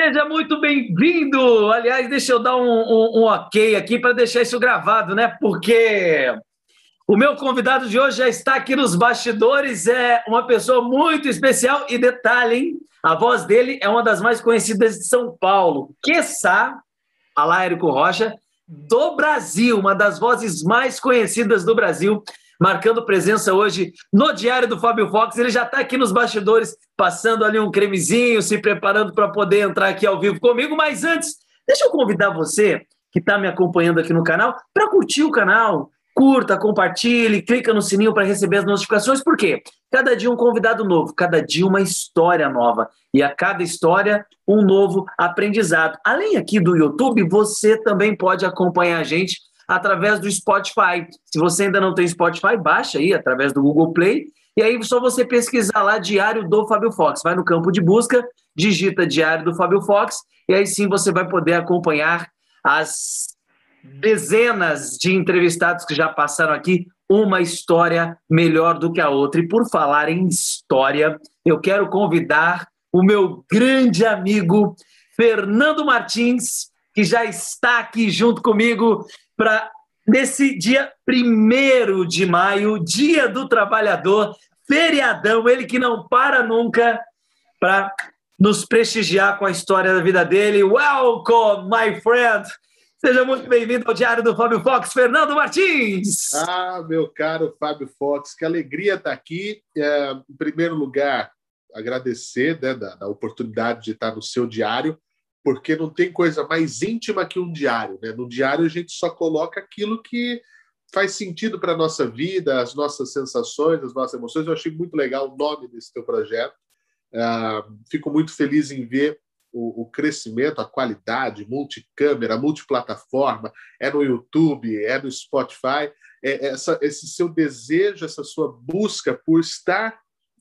Seja muito bem-vindo. Aliás, deixa eu dar um, um, um ok aqui para deixar isso gravado, né? Porque o meu convidado de hoje já está aqui nos bastidores, é uma pessoa muito especial. E detalhe, hein? A voz dele é uma das mais conhecidas de São Paulo. Quiçá, Alá Érico Rocha, do Brasil, uma das vozes mais conhecidas do Brasil marcando presença hoje no Diário do Fábio Fox. Ele já está aqui nos bastidores, passando ali um cremezinho, se preparando para poder entrar aqui ao vivo comigo. Mas antes, deixa eu convidar você que está me acompanhando aqui no canal para curtir o canal. Curta, compartilhe, clica no sininho para receber as notificações, por quê? Cada dia um convidado novo, cada dia uma história nova. E a cada história, um novo aprendizado. Além aqui do YouTube, você também pode acompanhar a gente através do Spotify. Se você ainda não tem Spotify, baixa aí através do Google Play. E aí só você pesquisar lá Diário do Fábio Fox. Vai no campo de busca, digita Diário do Fábio Fox, e aí sim você vai poder acompanhar as dezenas de entrevistados que já passaram aqui, uma história melhor do que a outra. E por falar em história, eu quero convidar o meu grande amigo Fernando Martins, que já está aqui junto comigo para nesse dia 1 de maio, Dia do Trabalhador, feriadão, ele que não para nunca para nos prestigiar com a história da vida dele. Welcome, my friend! Seja muito bem-vindo ao Diário do Fábio Fox, Fernando Martins. Ah, meu caro Fábio Fox, que alegria estar aqui. É, em primeiro lugar, agradecer né, da, da oportunidade de estar no seu diário porque não tem coisa mais íntima que um diário. Né? No diário a gente só coloca aquilo que faz sentido para a nossa vida, as nossas sensações, as nossas emoções. Eu achei muito legal o nome desse teu projeto. Uh, fico muito feliz em ver o, o, crescimento, a qualidade, multicâmera, multiplataforma, é no YouTube, é no Spotify. É essa, esse seu desejo, essa sua busca por estar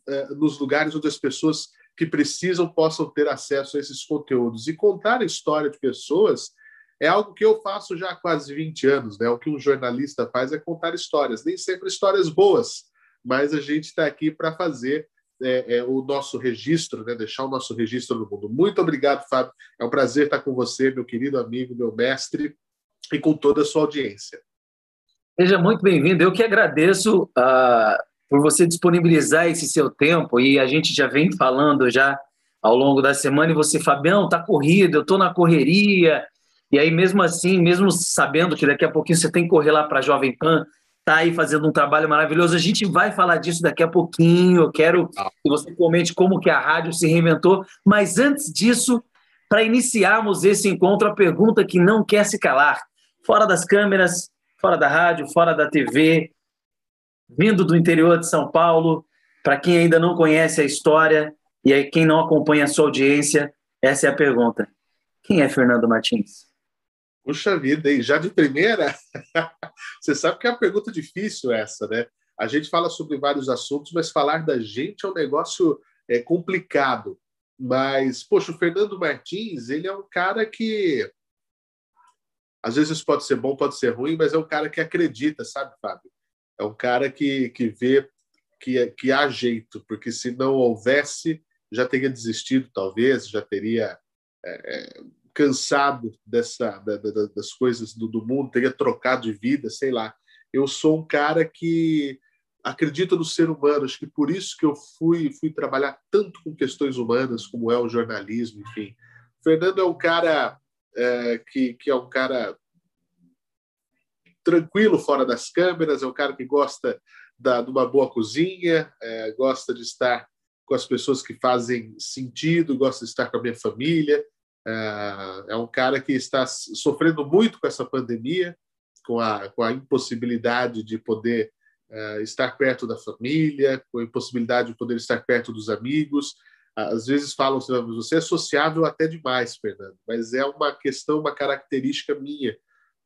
uh, nos lugares onde as pessoas que precisam possam ter acesso a esses conteúdos. E contar a história de pessoas é algo que eu faço já há quase 20 anos. Né? O que um jornalista faz é contar histórias, nem sempre histórias boas, mas a gente está aqui para fazer é, é, o nosso registro, né? deixar o nosso registro no mundo. Muito obrigado, Fábio. É um prazer estar com você, meu querido amigo, meu mestre, e com toda a sua audiência. Seja muito bem-vindo. Eu que agradeço uh, por você disponibilizar esse seu tempo e a gente já vem falando já ao longo da semana e você, Fabião, tá corrido, eu tô na correria. E aí mesmo assim, mesmo sabendo que daqui a pouquinho você tem que correr lá para a Jovem Pan, tá aí fazendo um trabalho maravilhoso. A gente vai falar disso daqui a pouquinho. Eu quero que você comente como que a rádio se reinventou, mas antes disso, para iniciarmos esse encontro, a pergunta que não quer se calar. Fora das câmeras, fora da rádio, fora da TV, vindo do interior de São Paulo. Para quem ainda não conhece a história e aí quem não acompanha a sua audiência, essa é a pergunta. Quem é Fernando Martins? Puxa vida, e já de primeira, você sabe que é uma pergunta difícil essa, né? A gente fala sobre vários assuntos, mas falar da gente é um negócio é, complicado. Mas, poxa, o Fernando Martins, ele é um cara que às vezes pode ser bom, pode ser ruim, mas é um cara que acredita, sabe, Fábio? É um cara que, que vê que, que há jeito, porque se não houvesse, já teria desistido, talvez, já teria é, é cansado dessa, da, da, das coisas do, do mundo, teria trocado de vida, sei lá. Eu sou um cara que acredita no ser humano, acho que por isso que eu fui, fui trabalhar tanto com questões humanas, como é o jornalismo, enfim. O Fernando é um cara é, que, que é um cara tranquilo fora das câmeras, é um cara que gosta da, de uma boa cozinha, é, gosta de estar com as pessoas que fazem sentido, gosta de estar com a minha família. É, é um cara que está sofrendo muito com essa pandemia, com a, com a impossibilidade de poder é, estar perto da família, com a impossibilidade de poder estar perto dos amigos. Às vezes falam assim, você é sociável até demais, Fernando, mas é uma questão, uma característica minha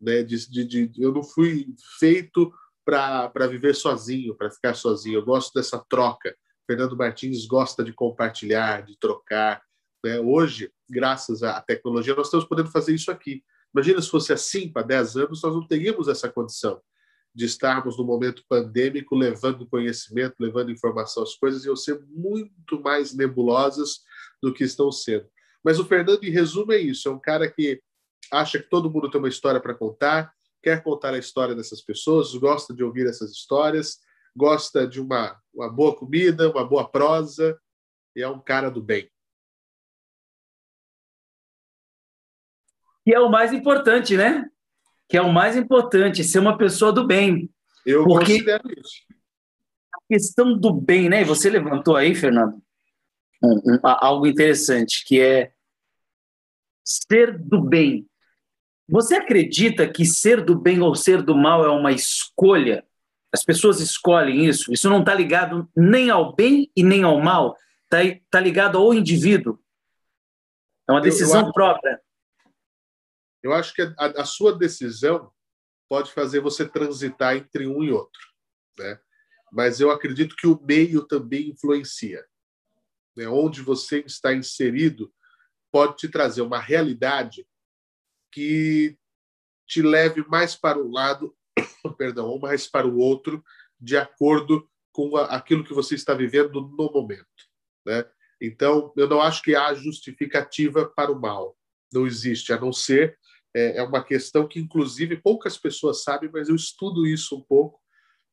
né? De, de, de eu não fui feito para viver sozinho, para ficar sozinho. Eu gosto dessa troca. Fernando Martins gosta de compartilhar, de trocar. Né? Hoje, graças à tecnologia, nós estamos podendo fazer isso aqui. Imagina se fosse assim para 10 anos, nós não teríamos essa condição de estarmos no momento pandêmico levando conhecimento, levando informação. As coisas iam ser muito mais nebulosas do que estão sendo. Mas o Fernando, em resumo, é isso: é um cara que acha que todo mundo tem uma história para contar, quer contar a história dessas pessoas, gosta de ouvir essas histórias, gosta de uma, uma boa comida, uma boa prosa, e é um cara do bem. Que é o mais importante, né? Que é o mais importante, ser uma pessoa do bem. Eu Porque considero isso. A questão do bem, né? Você levantou aí, Fernando, um, um, algo interessante, que é ser do bem. Você acredita que ser do bem ou ser do mal é uma escolha? As pessoas escolhem isso. Isso não está ligado nem ao bem e nem ao mal. Está tá ligado ao indivíduo. É uma decisão eu, eu acho, própria. Eu acho que a, a, sua decisão pode fazer você transitar entre um e outro. Né? Mas eu acredito que o meio também influencia. Né? Onde você está inserido pode te trazer uma realidade que te leve mais para um lado, perdão, ou mais para o outro, de acordo com aquilo que você está vivendo no momento, né? Então, eu não acho que há justificativa para o mal. Não existe, a não ser é, é uma questão que, inclusive, poucas pessoas sabem, mas eu estudo isso um pouco.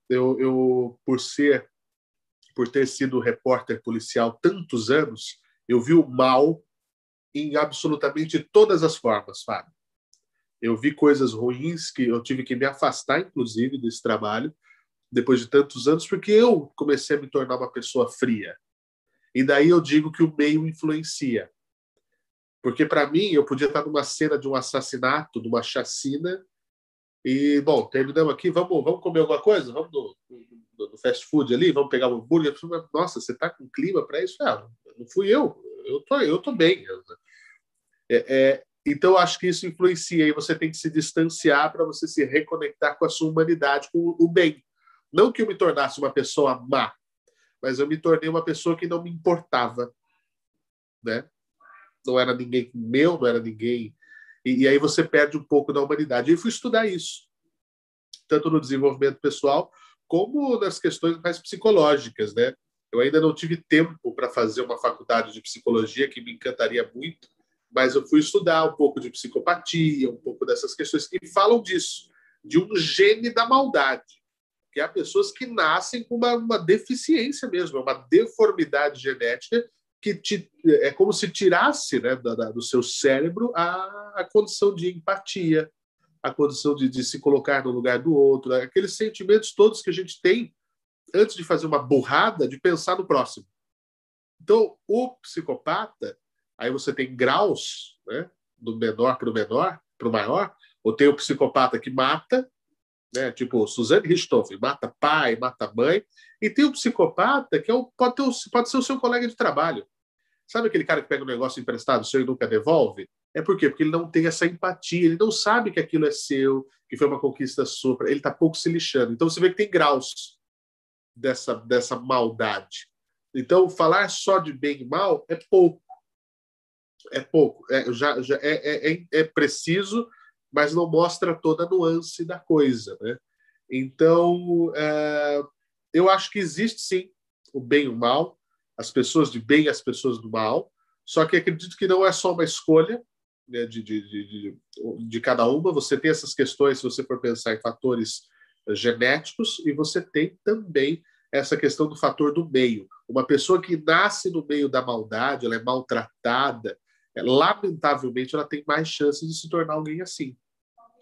Eu, eu por ser, por ter sido repórter policial tantos anos, eu vi o mal em absolutamente todas as formas, Fábio. Eu vi coisas ruins que eu tive que me afastar, inclusive, desse trabalho, depois de tantos anos, porque eu comecei a me tornar uma pessoa fria. E daí eu digo que o meio influencia. Porque, para mim, eu podia estar numa cena de um assassinato, de uma chacina, e, bom, terminamos aqui, vamos, vamos comer alguma coisa? Vamos no, no, no fast food ali, vamos pegar um hambúrguer. Nossa, você está com clima para isso? Ah, não fui eu, eu tô, eu tô bem. É, é, então, acho que isso influencia e você tem que se distanciar para você se reconectar com a sua humanidade, com o bem. Não que eu me tornasse uma pessoa má, mas eu me tornei uma pessoa que não me importava, né? Não era ninguém meu, não era ninguém. E, e aí você perde um pouco da humanidade. E fui estudar isso, tanto no desenvolvimento pessoal como nas questões mais psicológicas, né? Eu ainda não tive tempo para fazer uma faculdade de psicologia que me encantaria muito, mas eu fui estudar um pouco de psicopatia, um pouco dessas questões que falam disso, de um gene da maldade, que há pessoas que nascem com uma, uma deficiência mesmo, uma deformidade genética que te, é como se tirasse né, da, da, do seu cérebro a, a condição de empatia, a condição de, de se colocar no lugar do outro, aqueles sentimentos todos que a gente tem antes de fazer uma burrada, de pensar no próximo. Então, o psicopata, Aí você tem graus, né? do menor para o menor, para o maior, ou tem o psicopata que mata, né? tipo Suzanne Richthofen, mata pai, mata mãe, e tem o psicopata que é o, pode, ter, pode ser o seu colega de trabalho. Sabe aquele cara que pega um negócio emprestado seu e nunca devolve? É por quê? Porque ele não tem essa empatia, ele não sabe que aquilo é seu, que foi uma conquista sua, ele está pouco se lixando. Então você vê que tem graus dessa, dessa maldade. Então, falar só de bem e mal é pouco é pouco, é, já, já é, é, é, preciso, mas não mostra toda a nuance da coisa. Né? Então, é, eu acho que existe sim o bem e o mal, as pessoas de bem e as pessoas do mal, só que acredito que não é só uma escolha né, de, de, de, de, cada uma, você tem essas questões, se você for pensar em fatores genéticos, e você tem também essa questão do fator do meio. Uma pessoa que nasce no meio da maldade, ela é maltratada, é, lamentavelmente, ela tem mais chances de se tornar alguém assim,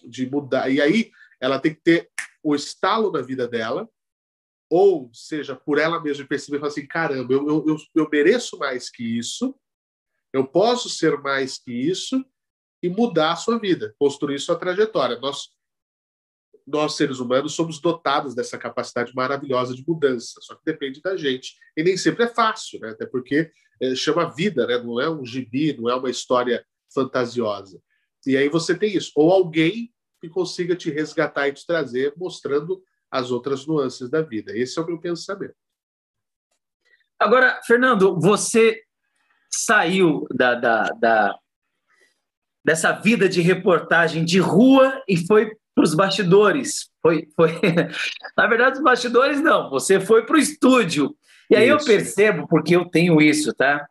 de mudar. E aí, ela tem que ter o estalo na vida dela, ou seja, por ela mesma perceber falar assim: caramba, eu, eu, eu, eu mereço mais que isso, eu posso ser mais que isso, e mudar a sua vida, construir sua trajetória. Nós, nós seres humanos, somos dotados dessa capacidade maravilhosa de mudança, só que depende da gente. E nem sempre é fácil, né? até porque é, chama vida, né? não é um gibi, não é uma história fantasiosa. E aí você tem isso, ou alguém que consiga te resgatar e te trazer, mostrando as outras nuances da vida. Esse é o meu pensamento. Agora, Fernando, você saiu da, da, da dessa vida de reportagem de rua e foi para os bastidores. Foi, foi... Na verdade, os bastidores não, você foi para o estúdio. E aí isso. eu percebo, porque eu tenho isso, tá?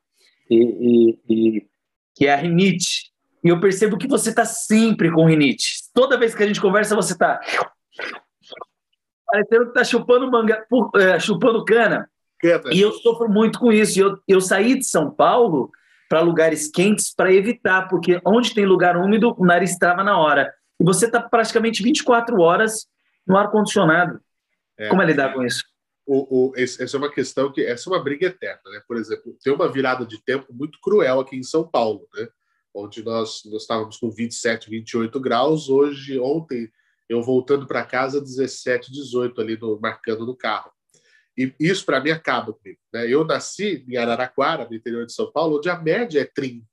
E, e, e, que é a rinite. E eu percebo que você está sempre com rinite. Toda vez que a gente conversa, você está parecendo que está chupando manga, é, chupando cana. E eu sofro muito com isso. Eu, eu saí de São Paulo para lugares quentes para evitar, porque onde tem lugar úmido, o nariz trava na hora. E você está praticamente 24 horas no ar-condicionado. É, Como é lidar com isso? O, o, essa é uma questão que essa é uma briga eterna, né? Por exemplo, tem uma virada de tempo muito cruel aqui em São Paulo, né? Onde nós, nós estávamos com 27, 28 graus. Hoje, ontem, eu voltando para casa, 17, 18 ali no, marcando no carro. E isso para mim acaba comigo. Né? Eu nasci em Araraquara, no interior de São Paulo, onde a média é 30.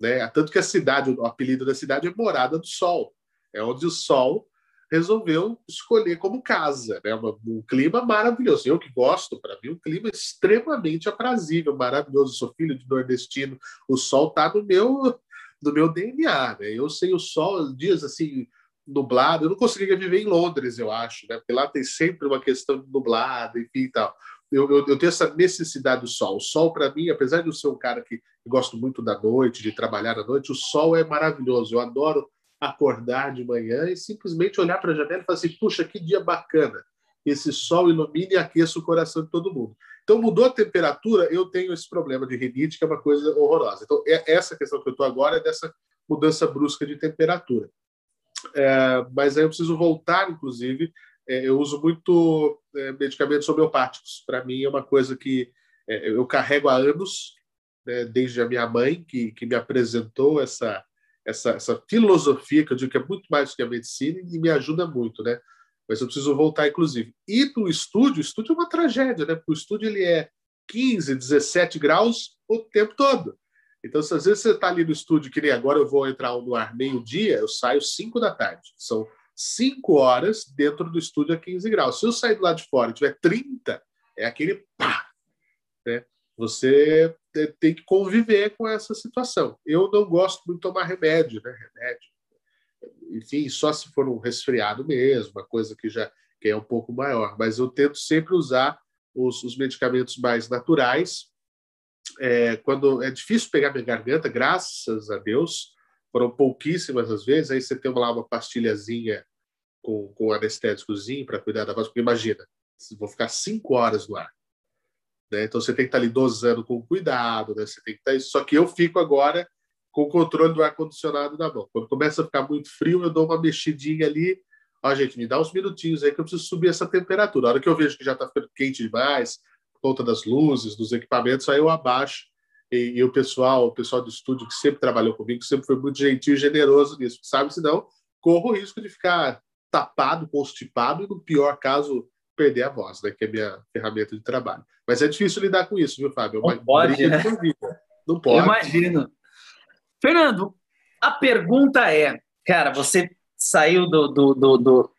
Né? Tanto que a cidade, o apelido da cidade é Morada do Sol. É onde o sol resolveu escolher como casa. Né? Um, clima maravilhoso. Eu que gosto, para mim, um clima extremamente aprazível, maravilhoso. Sou filho de nordestino. O sol está no meu, no meu DNA. Né? Eu sei o sol, dias assim nublado. Eu não conseguiria viver em Londres, eu acho, né? Porque lá tem sempre uma questão de nublado, enfim, tal. Eu, eu, eu tenho essa necessidade do sol. O sol, para mim, apesar de eu ser um cara que gosto muito da noite, de trabalhar à noite, o sol é maravilhoso. Eu adoro acordar de manhã e simplesmente olhar para a janela e falar assim: puxa, que dia bacana. Esse sol ilumina e aqueça o coração de todo mundo. Então, mudou a temperatura, eu tenho esse problema de rinite, que é uma coisa horrorosa. Então, é essa questão que eu estou agora é dessa mudança brusca de temperatura. É, mas aí eu preciso voltar, inclusive. É, eu uso muito é, medicamentos homeopáticos. Para mim, é uma coisa que é, eu carrego há anos, né, desde a minha mãe, que, que me apresentou essa, essa, essa filosofia, que eu digo que é muito mais do que a medicina, e me ajuda muito, né? Mas eu preciso voltar, inclusive. E no estúdio, o estúdio é uma tragédia, né? Porque o estúdio ele é 15, 17 graus o tempo todo. Então, se às vezes você está ali no estúdio, que nem agora eu vou entrar no ar meio-dia, eu saio 5 da tarde. São 5 horas dentro do estúdio a 15 graus. Se eu sair do lado de fora e tiver 30, é aquele pá, né? Você tem que conviver com essa situação. Eu não gosto muito de tomar remédio, né? Remédio. Enfim, só se for um resfriado mesmo, uma coisa que já que é um pouco maior. Mas eu tento sempre usar os, os medicamentos mais naturais é, quando é difícil pegar minha garganta, graças a Deus, foram pouquíssimas as vezes, aí você tem lá uma pastilhazinha com, com anestésicozinho para cuidar da voz, porque imagina, vou ficar cinco horas no ar. Né? Então você tem que estar ali dosando com cuidado, né? você tem que estar... Só que eu fico agora com o controle do ar-condicionado na mão. Quando começa a ficar muito frio, eu dou uma mexidinha ali. Ó, gente, me dá uns minutinhos aí que eu preciso subir essa temperatura. A hora que eu vejo que já está ficando quente demais, conta das luzes, dos equipamentos, aí eu abaixo. E, e, o pessoal, o pessoal do estúdio que sempre trabalhou comigo, sempre foi muito gentil e generoso nisso, sabe? Senão, corro o risco de ficar tapado, constipado e, no pior caso, perder a voz, né? Que é minha ferramenta de trabalho. Mas é difícil lidar com isso, viu, Fábio? Não pode, né? Não pode. Eu imagino. Fernando, a pergunta é, cara, você saiu do, do, do, do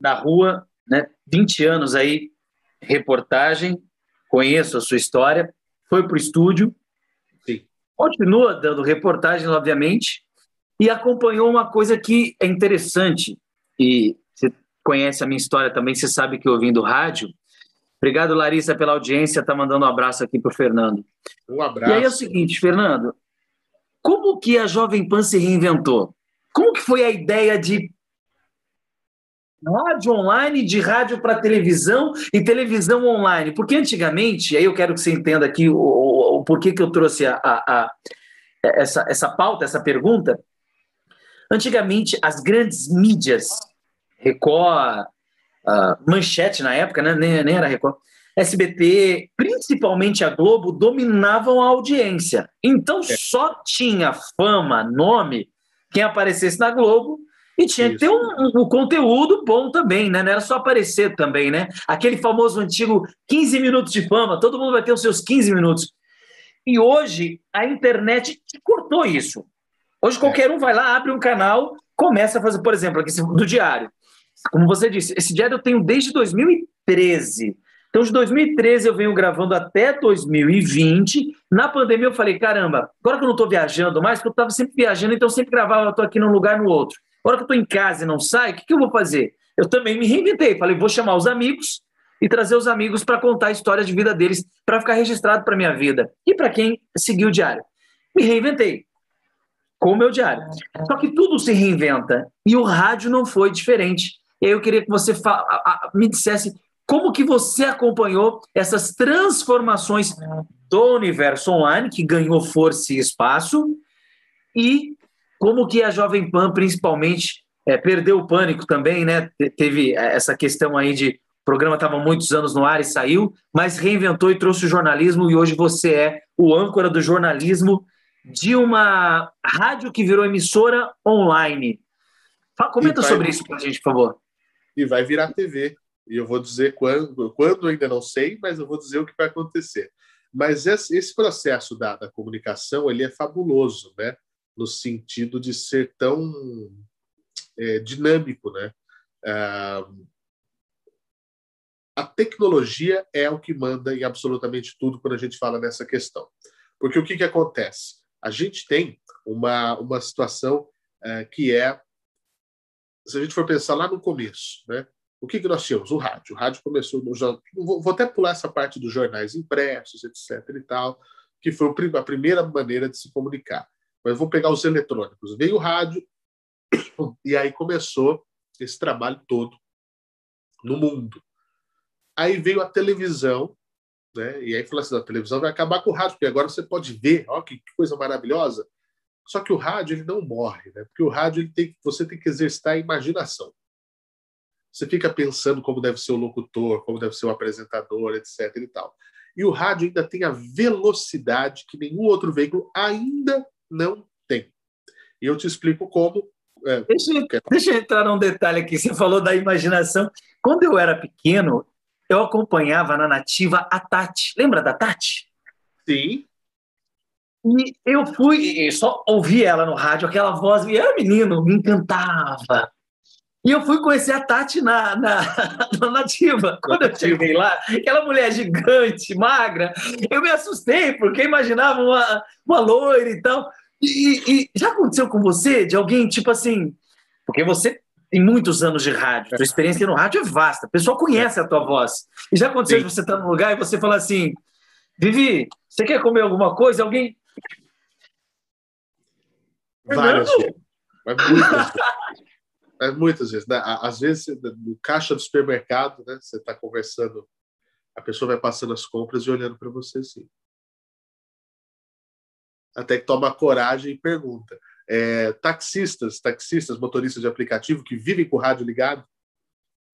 da rua, né? 20 anos aí reportagem, conheço a sua história, foi para o estúdio, Sim. continua dando reportagens, obviamente, e acompanhou uma coisa que é interessante, e conhece a minha história também, você sabe que eu vim do rádio. Obrigado, Larissa, pela audiência, tá mandando um abraço aqui para o Fernando. Um abraço. E aí é o seguinte, Fernando, como que a Jovem Pan se reinventou? Como que foi a ideia de rádio online, de rádio para televisão e televisão online. Porque antigamente, aí eu quero que você entenda aqui o, o, o porquê que eu trouxe a, a, a, essa, essa pauta, essa pergunta. Antigamente, as grandes mídias, Record, uh, Manchete na época, né? nem, nem era Record, SBT, principalmente a Globo, dominavam a audiência. Então é. só tinha fama, nome, quem aparecesse na Globo e tinha Isso. que ter um, um, conteúdo bom também, né? Não era só aparecer também, né? Aquele famoso antigo 15 minutos de fama, todo mundo vai ter os seus 15 minutos. E hoje a internet cortou isso. Hoje qualquer é. um vai lá, abre um canal, começa a fazer, por exemplo, aqui do diário. Como você disse, esse diário eu tenho desde 2013. Então, de 2013 eu venho gravando até 2020. Na pandemia eu falei, caramba, agora que eu não estou viajando mais, porque eu estava sempre viajando, então eu sempre gravava, eu estou aqui num lugar no outro. Agora que eu estou em casa e não saio, o que, que eu vou fazer? Eu também me reinventei. Falei, vou chamar os amigos e trazer os amigos para contar a história de vida deles, para ficar registrado para minha vida e para quem seguiu o diário. Me reinventei com o meu diário. Só que tudo se reinventa e o rádio não foi diferente. Eu queria que você me dissesse como que você acompanhou essas transformações do universo online, que ganhou força e espaço, e como que a Jovem Pan, principalmente, é, perdeu o pânico também, né? Teve essa questão aí de o programa estava muitos anos no ar e saiu, mas reinventou e trouxe o jornalismo, e hoje você é o âncora do jornalismo de uma rádio que virou emissora online. Comenta sobre isso para a gente, por favor. E vai virar TV. E eu vou dizer quando, quando ainda não sei, mas eu vou dizer o que vai acontecer. Mas esse, processo da, da, comunicação ele é fabuloso, né? No sentido de ser tão é, dinâmico, né? Ah, a tecnologia é o que manda em absolutamente tudo quando a gente fala nessa questão. Porque o que, que acontece? A gente tem uma, uma situação é, que é, se a gente for pensar lá no começo, né? o que, que nós tínhamos? O rádio. O rádio começou no vou, vou até pular essa parte dos jornais impressos, etc. e tal, que foi a primeira maneira de se comunicar. Mas vou pegar os eletrônicos. Veio o rádio e aí começou esse trabalho todo no mundo. Aí veio a televisão, né? E aí falou assim: a televisão vai acabar com o rádio, porque agora você pode ver, ó, que, que coisa maravilhosa. Só que o rádio ele não morre, né? Porque o rádio ele tem, você tem que exercitar a imaginação. Você fica pensando como deve ser o locutor, como deve ser o apresentador, etc. e tal. E o rádio ainda tem a velocidade que nenhum outro veículo ainda não tem. E eu te explico como. É, deixa, deixa eu entrar num detalhe aqui. Você falou da imaginação. Quando eu era pequeno, eu acompanhava na nativa a Tati. Lembra da Tati? Sim. E eu fui, só ouvi ela no rádio, aquela voz, e era menino, me encantava. E eu fui conhecer a Tati na, na, na nativa. Quando eu cheguei lá, aquela mulher gigante, magra, eu me assustei, porque imaginava uma, uma loira e tal. E, e, já aconteceu com você, de alguém, tipo assim, porque você tem muitos anos de rádio, a tua experiência no rádio é vasta, o pessoal conhece a tua voz. E já aconteceu Sim. de você estar num lugar e você falar assim, Vivi, você quer comer alguma coisa? Alguém. Várias vezes. Muitas vezes. É, muitas vezes. Né? Às vezes, no caixa do supermercado, né? você está conversando, a pessoa vai passando as compras e olhando para você assim. Até que toma coragem e pergunta é, taxistas, taxistas, motoristas de aplicativo que vivem com o rádio ligado,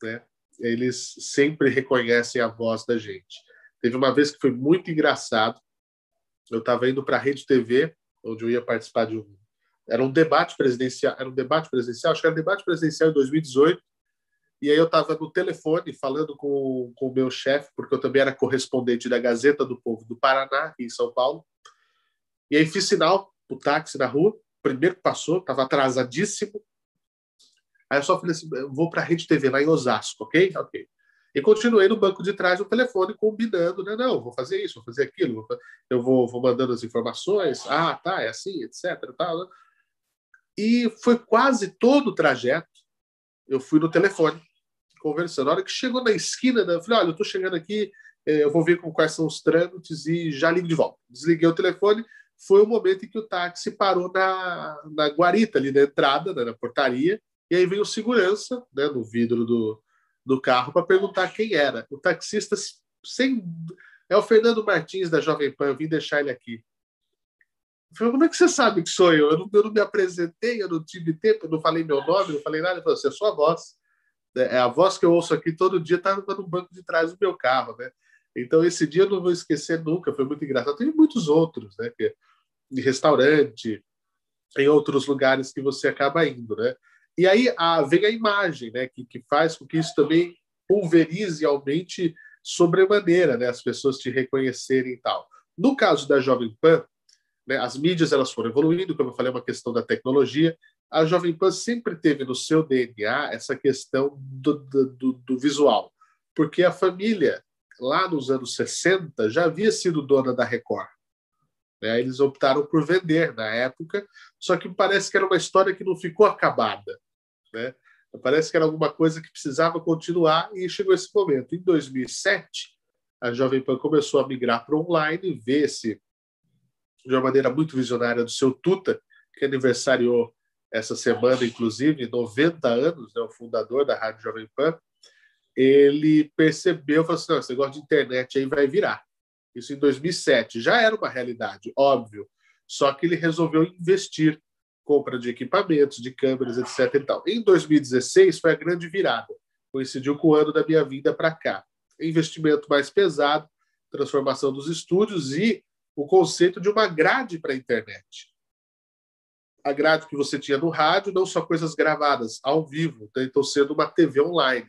né? Eles sempre reconhecem a voz da gente. Teve uma vez que foi muito engraçado. Eu estava indo para a Rede TV, onde eu ia participar de um era um debate presidencial, era um debate presidencial, acho que era um debate presidencial em 2018. E aí eu estava no telefone falando com, com o meu chefe, porque eu também era correspondente da Gazeta do Povo do Paraná, em São Paulo. E aí fiz sinal o táxi na rua primeiro que passou, estava atrasadíssimo. Aí eu só falei assim: vou para a Rede TV lá em Osasco, ok? Ok. E continuei no banco de trás do telefone, combinando, né? Não, vou fazer isso, vou fazer aquilo, eu vou, vou mandando as informações. Ah, tá, é assim, etc. Tal, né? E foi quase todo o trajeto. Eu fui no telefone, conversando. Na hora que chegou na esquina, né, eu falei: olha, eu estou chegando aqui, eh, eu vou ver quais são os trâmites e já ligo de volta. Desliguei o telefone, foi o momento em que o táxi parou na, na guarita, ali na entrada, né, na portaria, e aí veio o segurança né, no vidro do, do carro para perguntar quem era. O taxista, sem. É o Fernando Martins da Jovem Pan, eu vim deixar ele aqui. Eu falei, como é que você sabe que sou eu? Eu não, eu não me apresentei, eu não tive tempo, eu não falei meu nome, não falei nada. Ele falou, você é sua voz. É, é a voz que eu ouço aqui todo dia, está no banco de trás do meu carro, né? Então, esse dia eu não vou esquecer nunca, foi muito engraçado. Tem muitos outros, né? Que, de restaurante, em outros lugares que você acaba indo, né? E aí a, vem a imagem, né? Que, que faz com que isso também pulverize e aumente sobremaneira, né? As pessoas te reconhecerem e tal. No caso da Jovem Pan, né, as mídias elas foram evoluindo, como eu falei, é uma questão da tecnologia. A Jovem Pan sempre teve no seu DNA essa questão do, do, do visual, porque a família, lá nos anos 60, já havia sido dona da Record. Né? Eles optaram por vender na época, só que parece que era uma história que não ficou acabada. Né? Parece que era alguma coisa que precisava continuar e chegou esse momento. Em 2007, a Jovem Pan começou a migrar para online, ver esse, de uma maneira muito visionária do seu Tuta, que aniversariou essa semana, inclusive, 90 anos, né, o fundador da Rádio Jovem Pan, ele percebeu, falou assim, não, esse negócio de internet aí vai virar. Isso em 2007. Já era uma realidade, óbvio. Só que ele resolveu investir, compra de equipamentos, de câmeras, etc. E tal. Em 2016 foi a grande virada. Coincidiu com o ano da minha vinda para cá. Investimento mais pesado, transformação dos estúdios e o conceito de uma grade para a internet. A grade que você tinha no rádio, não só coisas gravadas ao vivo, né? então sendo uma TV online.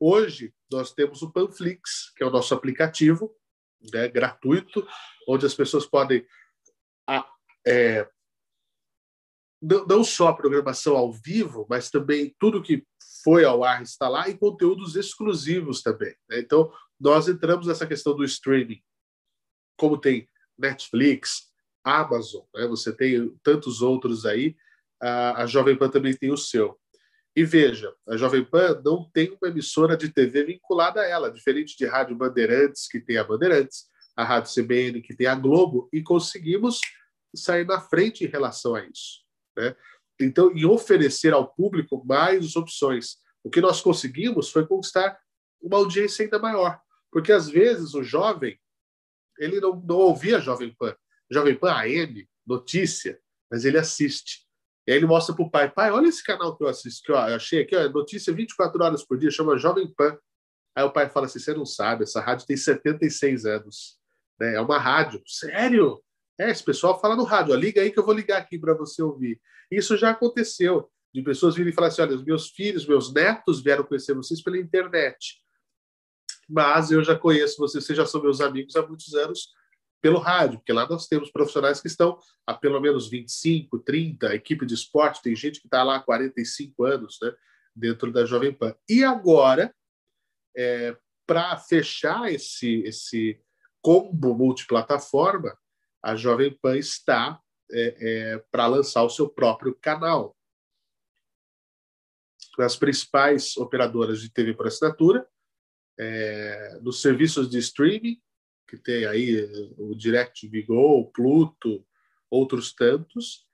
Hoje, nós temos o Panflix, que é o nosso aplicativo, né, gratuito, onde as pessoas podem é, não, não só a programação ao vivo, mas também tudo que foi ao ar está lá e conteúdos exclusivos também. Né? Então, nós entramos nessa questão do streaming, como tem Netflix, Amazon, né? você tem tantos outros aí, a, a Jovem Pan também tem o seu. E veja, a Jovem Pan não tem uma emissora de TV vinculada a ela, diferente de Rádio Bandeirantes, que tem a Bandeirantes, a Rádio CBN, que tem a Globo, e conseguimos sair na frente em relação a isso. Né? Então, em oferecer ao público mais opções. O que nós conseguimos foi conquistar uma audiência ainda maior. Porque, às vezes, o jovem ele não, não ouvia Jovem Pan. Jovem Pan AM, notícia, mas ele assiste. E aí ele mostra para o pai, pai, olha esse canal que eu assisto, que eu achei aqui, ó, notícia 24 horas por dia, chama Jovem Pan. Aí o pai fala assim, você não sabe, essa rádio tem 76 anos. Né? É uma rádio. Sério? É, esse pessoal fala no rádio, ó, liga aí que eu vou ligar aqui para você ouvir. Isso já aconteceu, de pessoas virem e falar assim, olha, meus filhos, meus netos vieram conhecer vocês pela internet. Mas eu já conheço vocês, vocês já são meus amigos há muitos anos, pelo rádio, porque lá nós temos profissionais que estão há pelo menos 25, 30, equipe de esporte, tem gente que está lá há 45 anos né, dentro da Jovem Pan. E agora, é, para fechar esse, esse combo multiplataforma, a Jovem Pan está é, é, para lançar o seu próprio canal. As principais operadoras de TV por assinatura, é, nos serviços de streaming, que tem aí o DirecTV Go, Pluto, outros tantos,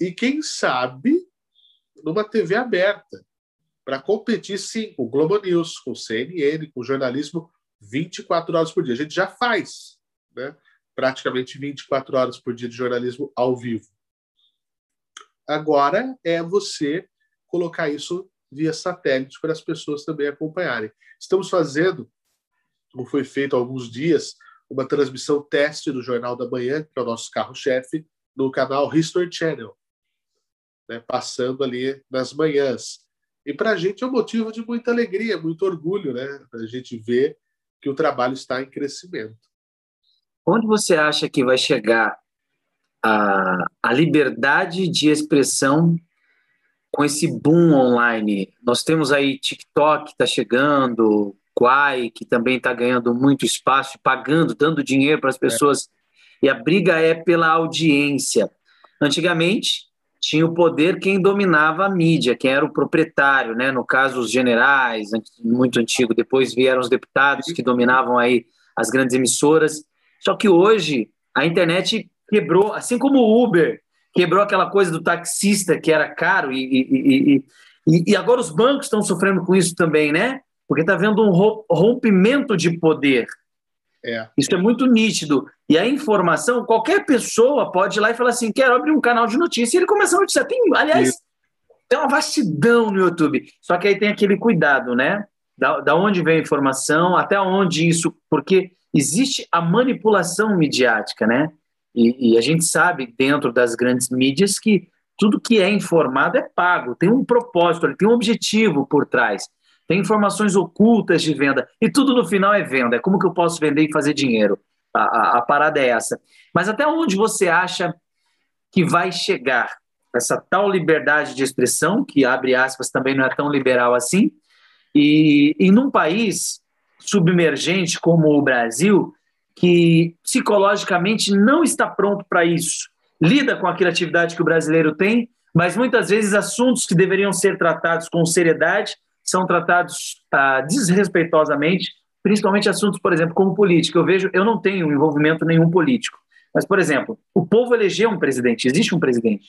e quem sabe numa TV aberta, para competir sim com o Globo News, com o CNN, com jornalismo 24 horas por dia. A gente já faz né, praticamente 24 horas por dia de jornalismo ao vivo. Agora é você colocar isso via satélite para as pessoas também acompanharem. Estamos fazendo, como foi feito há alguns dias, uma transmissão teste do Jornal da Manhã, que é o nosso carro-chefe, no canal History Channel, né, passando ali nas manhãs. E para a gente é um motivo de muita alegria, muito orgulho, né? A gente ver que o trabalho está em crescimento. Onde você acha que vai chegar a, a liberdade de expressão com esse boom online? Nós temos aí TikTok está chegando, Quai, que também está ganhando muito espaço, pagando, dando dinheiro para as pessoas. É. E a briga é pela audiência. Antigamente, tinha o poder quem dominava a mídia, quem era o proprietário, né? No caso, os generais, muito antigo. Depois vieram os deputados que dominavam aí as grandes emissoras. Só que hoje a internet quebrou, assim como o Uber quebrou aquela coisa do taxista que era caro e, e, e, e agora os bancos estão sofrendo com isso também, né? Porque está havendo um rompimento de poder. É. Isso é muito nítido. E a informação, qualquer pessoa pode ir lá e falar assim: quero abrir um canal de notícia e ele começa a noticiar. Tem, aliás, Isso. tem uma vastidão no YouTube. Só que aí tem aquele cuidado, né? Da, da onde vem a informação, até onde isso. Porque existe a manipulação midiática, né? E, e, a gente sabe, dentro das grandes mídias, que tudo que é informado é pago, tem um propósito, tem um objetivo por trás tem informações ocultas de venda, e tudo no final é venda. É como que eu posso vender e fazer dinheiro? A, a, a parada é essa. Mas até onde você acha que vai chegar essa tal liberdade de expressão, que abre aspas também não é tão liberal assim, e, e num país submergente como o Brasil, que psicologicamente não está pronto para isso, lida com a criatividade que o brasileiro tem, mas muitas vezes assuntos que deveriam ser tratados com seriedade são tratados ah, desrespeitosamente, principalmente assuntos, por exemplo, como política. Eu vejo, eu não tenho envolvimento nenhum político, Mas, por exemplo, o povo elegeu um presidente, existe um presidente.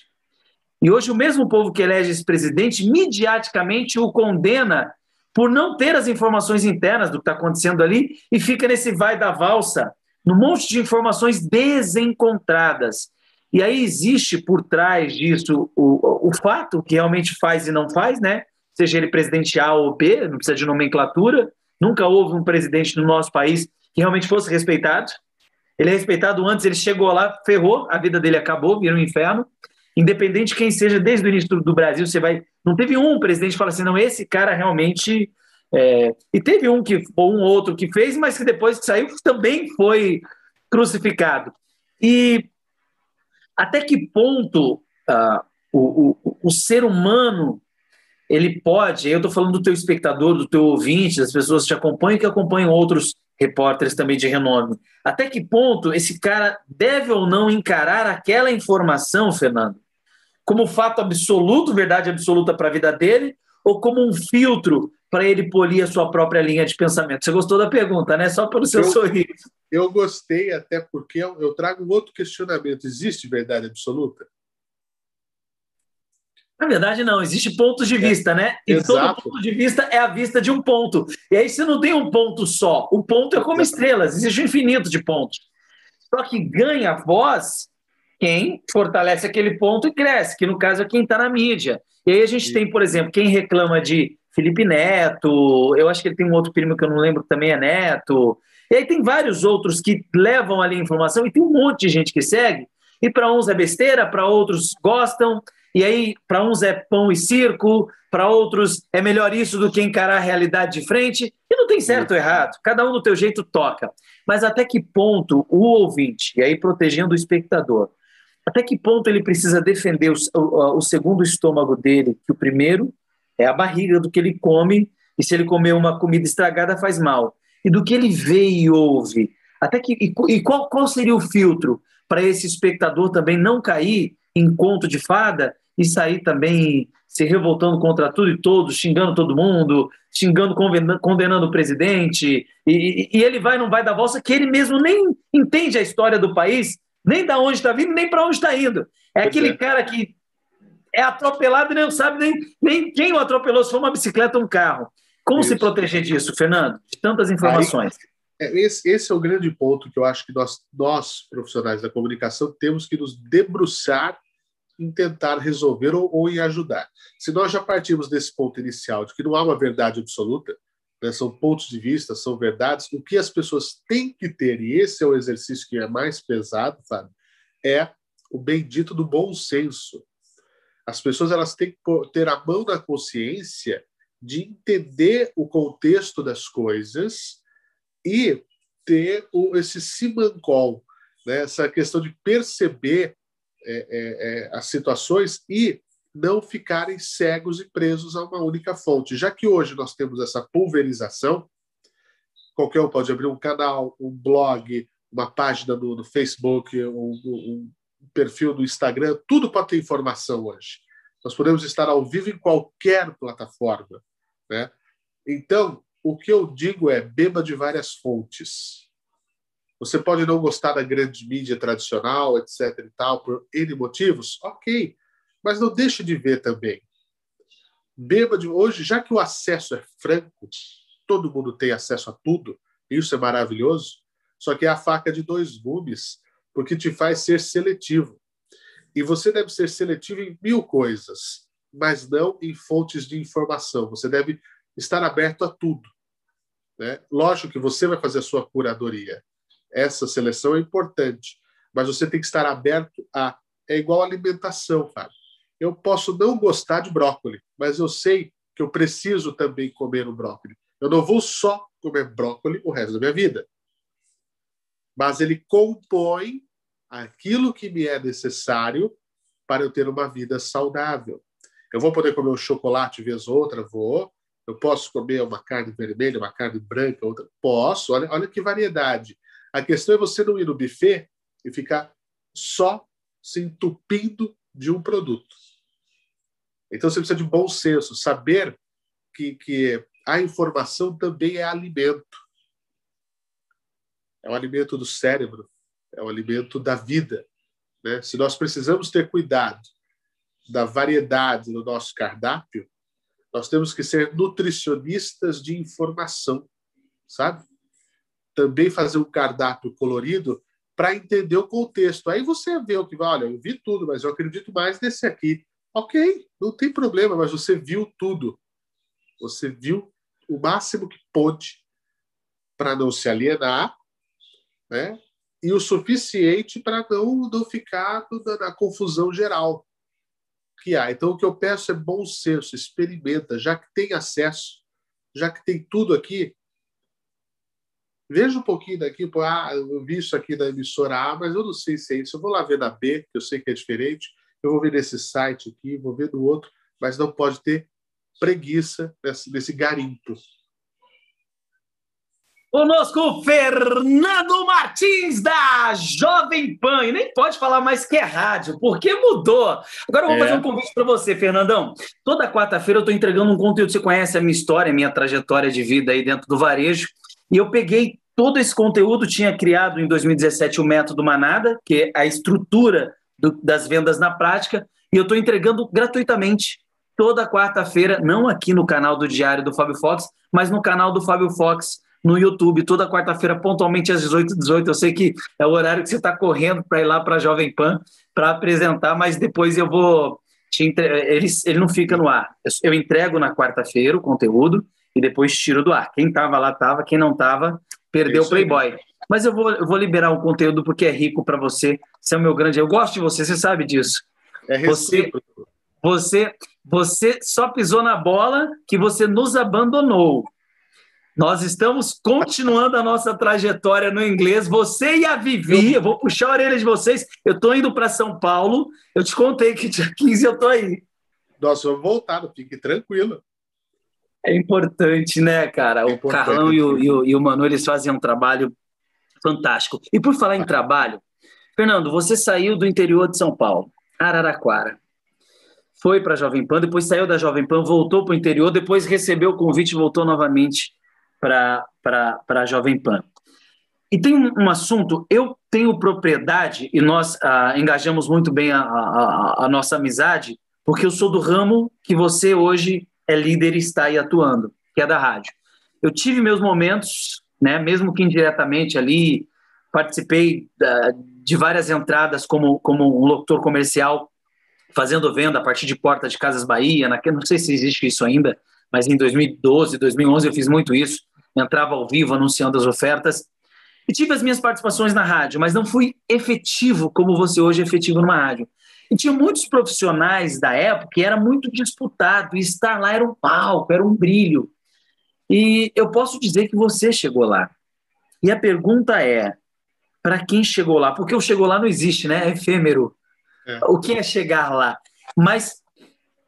E hoje o mesmo povo que elege esse presidente, mediaticamente o condena por não ter as informações internas do que está acontecendo ali e fica nesse vai da valsa, no monte de informações desencontradas. E aí existe por trás disso o, o fato que realmente faz e não faz, né? Seja ele presidente A ou B, não precisa de nomenclatura. Nunca houve um presidente no nosso país que realmente fosse respeitado. Ele é respeitado antes, ele chegou lá, ferrou, a vida dele acabou, virou um inferno. Independente de quem seja, desde o início do Brasil, você vai. Não teve um presidente que fala assim, não, esse cara realmente. É... E teve um que ou um outro que fez, mas que depois que saiu também foi crucificado. E até que ponto uh, o, o, o ser humano ele pode, eu estou falando do teu espectador, do teu ouvinte, das pessoas que te acompanham que acompanham outros repórteres também de renome. Até que ponto esse cara deve ou não encarar aquela informação, Fernando, como fato absoluto, verdade absoluta para a vida dele, ou como um filtro para ele polir a sua própria linha de pensamento? Você gostou da pergunta, né? Só pelo seu eu, sorriso. Eu gostei, até porque eu trago um outro questionamento: existe verdade absoluta? Na verdade, não, existe pontos de é, vista, né? E Exato. todo ponto de vista é a vista de um ponto. E aí você não tem um ponto só. O ponto é como estrelas, existe um infinito de pontos. Só que ganha voz quem fortalece aquele ponto e cresce, que no caso é quem está na mídia. E aí a gente Sim. tem, por exemplo, quem reclama de Felipe Neto, eu acho que ele tem um outro primo que eu não lembro que também é Neto. E aí tem vários outros que levam ali a informação e tem um monte de gente que segue. E para uns é besteira, para outros gostam. E aí, para uns é pão e circo, para outros é melhor isso do que encarar a realidade de frente. E não tem certo ou errado, cada um do teu jeito toca. Mas até que ponto o ouvinte, e aí protegendo o espectador, até que ponto ele precisa defender o, o, o segundo estômago dele, que o primeiro é a barriga do que ele come, e se ele comer uma comida estragada faz mal. E do que ele vê e ouve. Até que, e, e qual, qual seria o filtro para esse espectador também não cair em conto de fada e sair também se revoltando contra tudo e todos, xingando todo mundo, xingando, condenando o presidente, e, e, ele vai não vai dar volta que ele mesmo nem entende a história do país, nem da onde está vindo, nem para onde está indo. É aquele é. cara que é atropelado e não sabe nem, nem quem o atropelou, se foi uma bicicleta ou um carro. Como Isso. se proteger disso, Fernando? De tantas informações. Aí, é, esse, esse, é o grande ponto que eu acho que nós, nós, profissionais da comunicação, temos que nos debruçar em tentar resolver ou, ou, em ajudar. Se nós já partimos desse ponto inicial de que não há uma verdade absoluta, né, são pontos de vista, são verdades, o que as pessoas têm que ter, e esse é o exercício que é mais pesado, Fábio, é o bendito do bom senso. As pessoas elas têm que ter a mão na consciência de entender o contexto das coisas e ter o, esse simancol, né? essa questão de perceber é, é, é, as situações e não ficarem cegos e presos a uma única fonte. Já que hoje nós temos essa pulverização, qualquer um pode abrir um canal, um blog, uma página no, no Facebook, um, um, perfil no Instagram, tudo pode ter informação hoje. Nós podemos estar ao vivo em qualquer plataforma. Né? Então, o que eu digo é beba de várias fontes. Você pode não gostar da grande mídia tradicional, etc. e tal, por N motivos, ok. Mas não deixe de ver também. Beba de hoje, já que o acesso é franco, todo mundo tem acesso a tudo, isso é maravilhoso, só que é a faca de dois gumes, porque te faz ser seletivo. E você deve ser seletivo em mil coisas, mas não em fontes de informação. Você deve estar aberto a tudo. Né? Lógico que você vai fazer a sua curadoria, essa seleção é importante, mas você tem que estar aberto a. É igual alimentação, Fábio. Eu posso não gostar de brócolis, mas eu sei que eu preciso também comer o brócolis. Eu não vou só comer brócolis o resto da minha vida. Mas ele compõe aquilo que me é necessário para eu ter uma vida saudável. Eu vou poder comer um chocolate vez outra, vou. Eu posso comer uma carne vermelha, uma carne branca, outra. Posso. Olha, olha que variedade. A questão é você não ir no buffet e ficar só se entupindo de um produto. Então você precisa de bom senso, saber que, que a informação também é alimento. É o alimento do cérebro. É o alimento da vida. Né? Se nós precisamos ter cuidado da variedade no nosso cardápio, nós temos que ser nutricionistas de informação, sabe? Também fazer um cardápio colorido para entender o contexto. Aí você vê o que vai, olha, eu vi tudo, mas eu acredito mais nesse aqui. Ok, não tem problema, mas você viu tudo. Você viu o máximo que pôde para não se alienar, né? E o suficiente para não, não ficar na, na confusão geral que há. Então, o que eu peço é bom senso, experimenta, já que tem acesso, já que tem tudo aqui. Veja um pouquinho daqui, pô, ah, eu vi isso aqui da emissora A, mas eu não sei se é isso. Eu vou lá ver na B, que eu sei que é diferente. Eu vou ver nesse site aqui, vou ver do outro, mas não pode ter preguiça desse, desse garimpo. Conosco, Fernando Martins, da Jovem Pan. E nem pode falar mais que é rádio, porque mudou. Agora eu vou é. fazer um convite para você, Fernandão. Toda quarta-feira eu estou entregando um conteúdo. Você conhece a minha história, a minha trajetória de vida aí dentro do varejo. E eu peguei todo esse conteúdo, tinha criado em 2017 o Método Manada, que é a estrutura do, das vendas na prática, e eu estou entregando gratuitamente toda quarta-feira, não aqui no canal do Diário do Fábio Fox, mas no canal do Fábio Fox no YouTube, toda quarta-feira, pontualmente às 18h18. 18. Eu sei que é o horário que você está correndo para ir lá para a Jovem Pan para apresentar, mas depois eu vou te entre... ele, ele não fica no ar. Eu entrego na quarta-feira o conteúdo e depois tiro do ar. Quem estava lá estava, quem não estava, perdeu o Playboy. Mas eu vou, eu vou liberar o conteúdo porque é rico para você. Você é o meu grande. Eu gosto de você, você sabe disso. É você, você, você só pisou na bola que você nos abandonou. Nós estamos continuando a nossa trajetória no inglês. Você e a Vivi, eu vou puxar a orelha de vocês. Eu estou indo para São Paulo. Eu te contei que dia 15 eu estou aí. Nós vamos voltar, fique tranquilo. É importante, né, cara? É o Carlão e o, e, o, e o Manu, eles fazem um trabalho fantástico. E por falar em trabalho, Fernando, você saiu do interior de São Paulo, Araraquara. Foi para a Jovem Pan, depois saiu da Jovem Pan, voltou para o interior, depois recebeu o convite e voltou novamente para a Jovem Pan. E tem um, um, assunto, eu tenho propriedade, e nós ah, engajamos muito bem a, a, a, nossa amizade, porque eu sou do ramo que você hoje é líder e está aí atuando, que é da rádio. Eu tive meus momentos, né, mesmo que indiretamente ali, participei da, de várias entradas como, como um locutor comercial, fazendo venda a partir de Porta de Casas Bahia, naquele, não sei se existe isso ainda, mas em 2012, 2011 eu fiz muito isso entrava ao vivo anunciando as ofertas. E tive as minhas participações na rádio, mas não fui efetivo como você hoje é efetivo numa rádio. E tinha muitos profissionais da época que era muito disputado, e estar lá era um palco, era um brilho. E eu posso dizer que você chegou lá. E a pergunta é: para quem chegou lá? Porque o chegou lá não existe, né? É efêmero. É. O que é chegar lá? Mas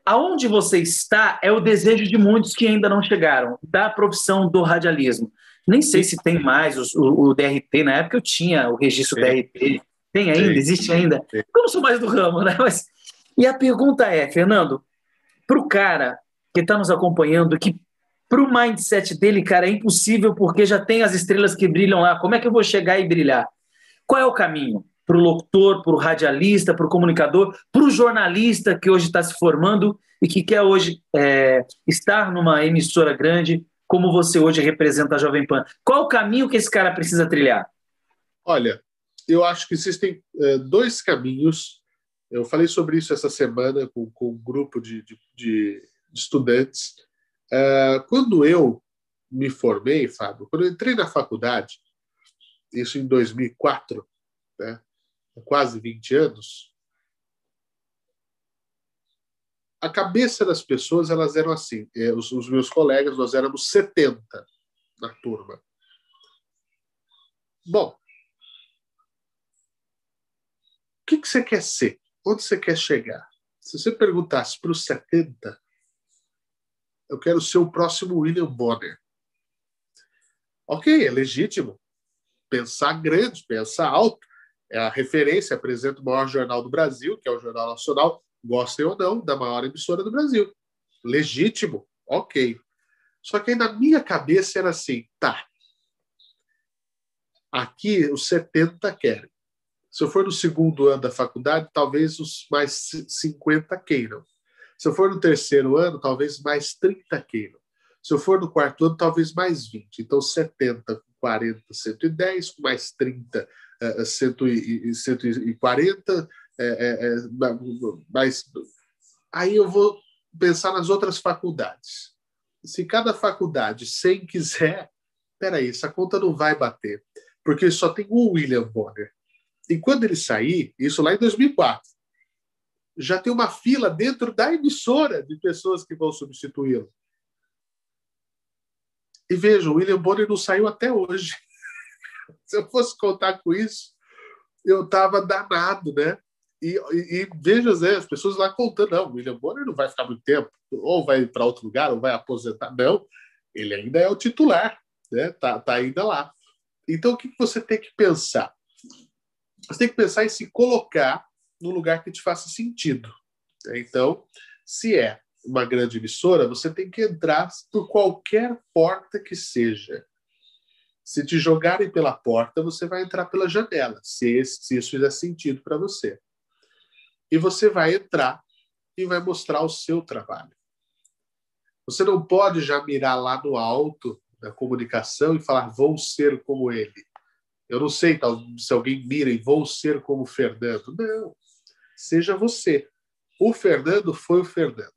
aonde você está é o desejo de muitos que ainda não chegaram, da profissão do radialismo. Nem sei se tem mais o, o, o DRT, na época eu tinha o registro Sim. DRT. Tem ainda? Existe ainda? Sim. Eu não sou mais do ramo, né? Mas... E a pergunta é, Fernando, para o cara que está nos acompanhando, que para o mindset dele, cara, é impossível porque já tem as estrelas que brilham lá. Como é que eu vou chegar e brilhar? Qual é o caminho? Para o locutor, para o radialista, para o comunicador, para o jornalista que hoje está se formando e que quer hoje é, estar numa emissora grande, como você hoje representa a Jovem Pan. Qual o caminho que esse cara precisa trilhar? Olha, eu acho que existem é, dois caminhos. Eu falei sobre isso essa semana com, com um grupo de, de, de estudantes. É, quando eu me formei, Fábio, quando eu entrei na faculdade, isso em 2004, né, quase 20 anos, a cabeça das pessoas elas eram assim. É, os, os meus colegas, nós éramos 70 na turma. Bom, o que, que você quer ser? Onde você quer chegar? Se você perguntasse para os 70, eu quero ser o próximo William Bonner. Ok, é legítimo pensar grande, pensar alto, é a referência, apresenta o maior jornal do Brasil, que é o Jornal Nacional, gostem ou não, da maior emissora do Brasil. Legítimo, ok. Só que aí na minha cabeça era assim, tá. Aqui os 70 querem. Se eu for no segundo ano da faculdade, talvez os mais 50 queiram. Se eu for no terceiro ano, talvez mais 30 queiram. Se eu for no quarto ano, talvez mais 20. Então, 70, 40, 110, com mais 30, uh, 140, é, é, mais. Aí eu vou pensar nas outras faculdades. Se cada faculdade, sem quiser, peraí, essa conta não vai bater, porque só tem um William Bonner. E quando ele sair, isso lá em 2004, já tem uma fila dentro da emissora de pessoas que vão substituí-lo. E vejam, o William Bonner não saiu até hoje. Se eu fosse contar com isso, eu estava danado, né? E, e, e veja, né, as pessoas lá contando, não, o William Bonner não vai ficar muito tempo, ou vai para outro lugar, ou vai aposentar. Não, ele ainda é o titular, né? Tá, tá ainda lá. Então, o que você tem que pensar? Você tem que pensar em se colocar no lugar que te faça sentido. Então, se é uma grande emissora, você tem que entrar por qualquer porta que seja. Se te jogarem pela porta, você vai entrar pela janela, se, esse, se isso fizer sentido para você e você vai entrar e vai mostrar o seu trabalho. Você não pode já mirar lá no alto da comunicação e falar vou ser como ele. Eu não sei se alguém mira e vou ser como o Fernando. Não. Seja você. O Fernando foi o Fernando.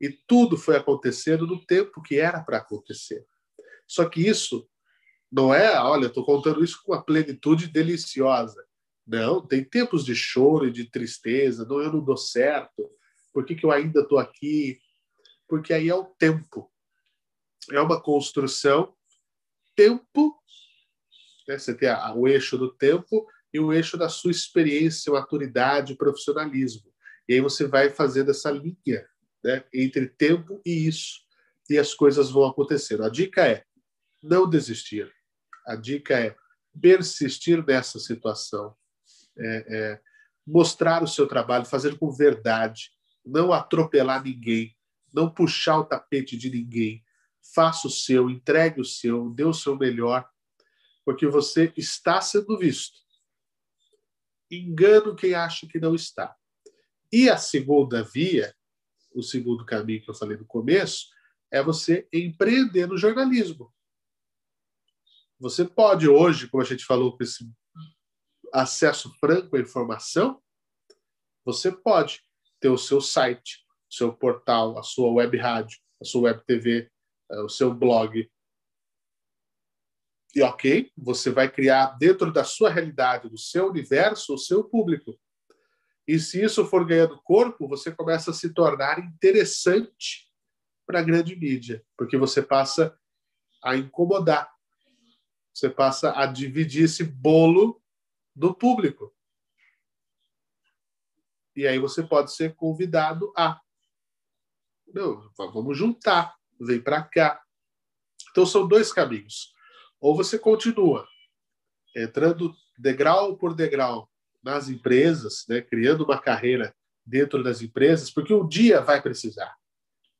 E tudo foi acontecendo no tempo que era para acontecer. Só que isso não é, olha, estou contando isso com uma plenitude deliciosa. Não, tem tempos de choro e de tristeza. Não, eu não dou certo. Por que, que eu ainda estou aqui? Porque aí é o tempo. É uma construção. Tempo, né? você tem a, o eixo do tempo e o eixo da sua experiência, maturidade, profissionalismo. E aí você vai fazendo essa linha né, entre tempo e isso. E as coisas vão acontecendo. A dica é não desistir. A dica é persistir nessa situação é, é, mostrar o seu trabalho, fazer com verdade, não atropelar ninguém, não puxar o tapete de ninguém. Faça o seu, entregue o seu, dê o seu melhor, porque você está sendo visto. Engano quem acha que não está. E a segunda via, o segundo caminho que eu falei no começo, é você empreender no jornalismo. Você pode hoje, como a gente falou com esse acesso franco à informação, você pode ter o seu site, seu portal, a sua web rádio, a sua web TV, eh, o seu blog. E ok, você vai criar dentro da sua realidade, do seu universo, o seu público. E se isso for ganhando corpo, você começa a se tornar interessante para a grande mídia, porque você passa a incomodar, você passa a dividir esse bolo do público. E aí você pode ser convidado a. Vamos juntar, vem para cá. Então são dois caminhos. Ou você continua entrando degrau por degrau nas empresas, né, criando uma carreira dentro das empresas, porque um dia vai precisar.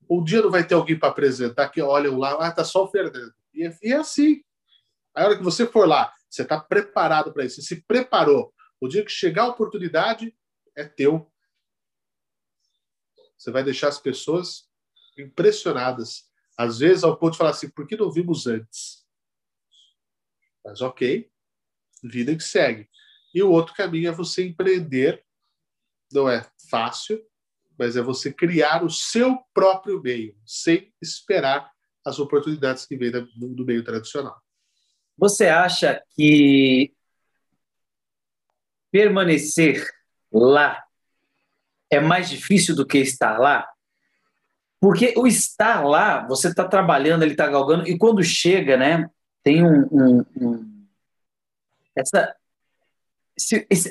Um dia não vai ter alguém para apresentar que olham lá, ah, tá só o Fernando. E é, é assim. A hora que você for lá você está preparado para isso. Você se preparou. O dia que chegar a oportunidade, é teu. Você vai deixar as pessoas impressionadas. Às vezes, ao ponto de falar assim: por que não vimos antes? Mas ok, vida que segue. E o outro caminho é você empreender. Não é fácil, mas é você criar o seu próprio meio, sem esperar as oportunidades que vêm do meio tradicional. Você acha que permanecer lá é mais difícil do que estar lá? Porque o estar lá, você está trabalhando, ele está galgando, e quando chega, né, tem um, um, um essa,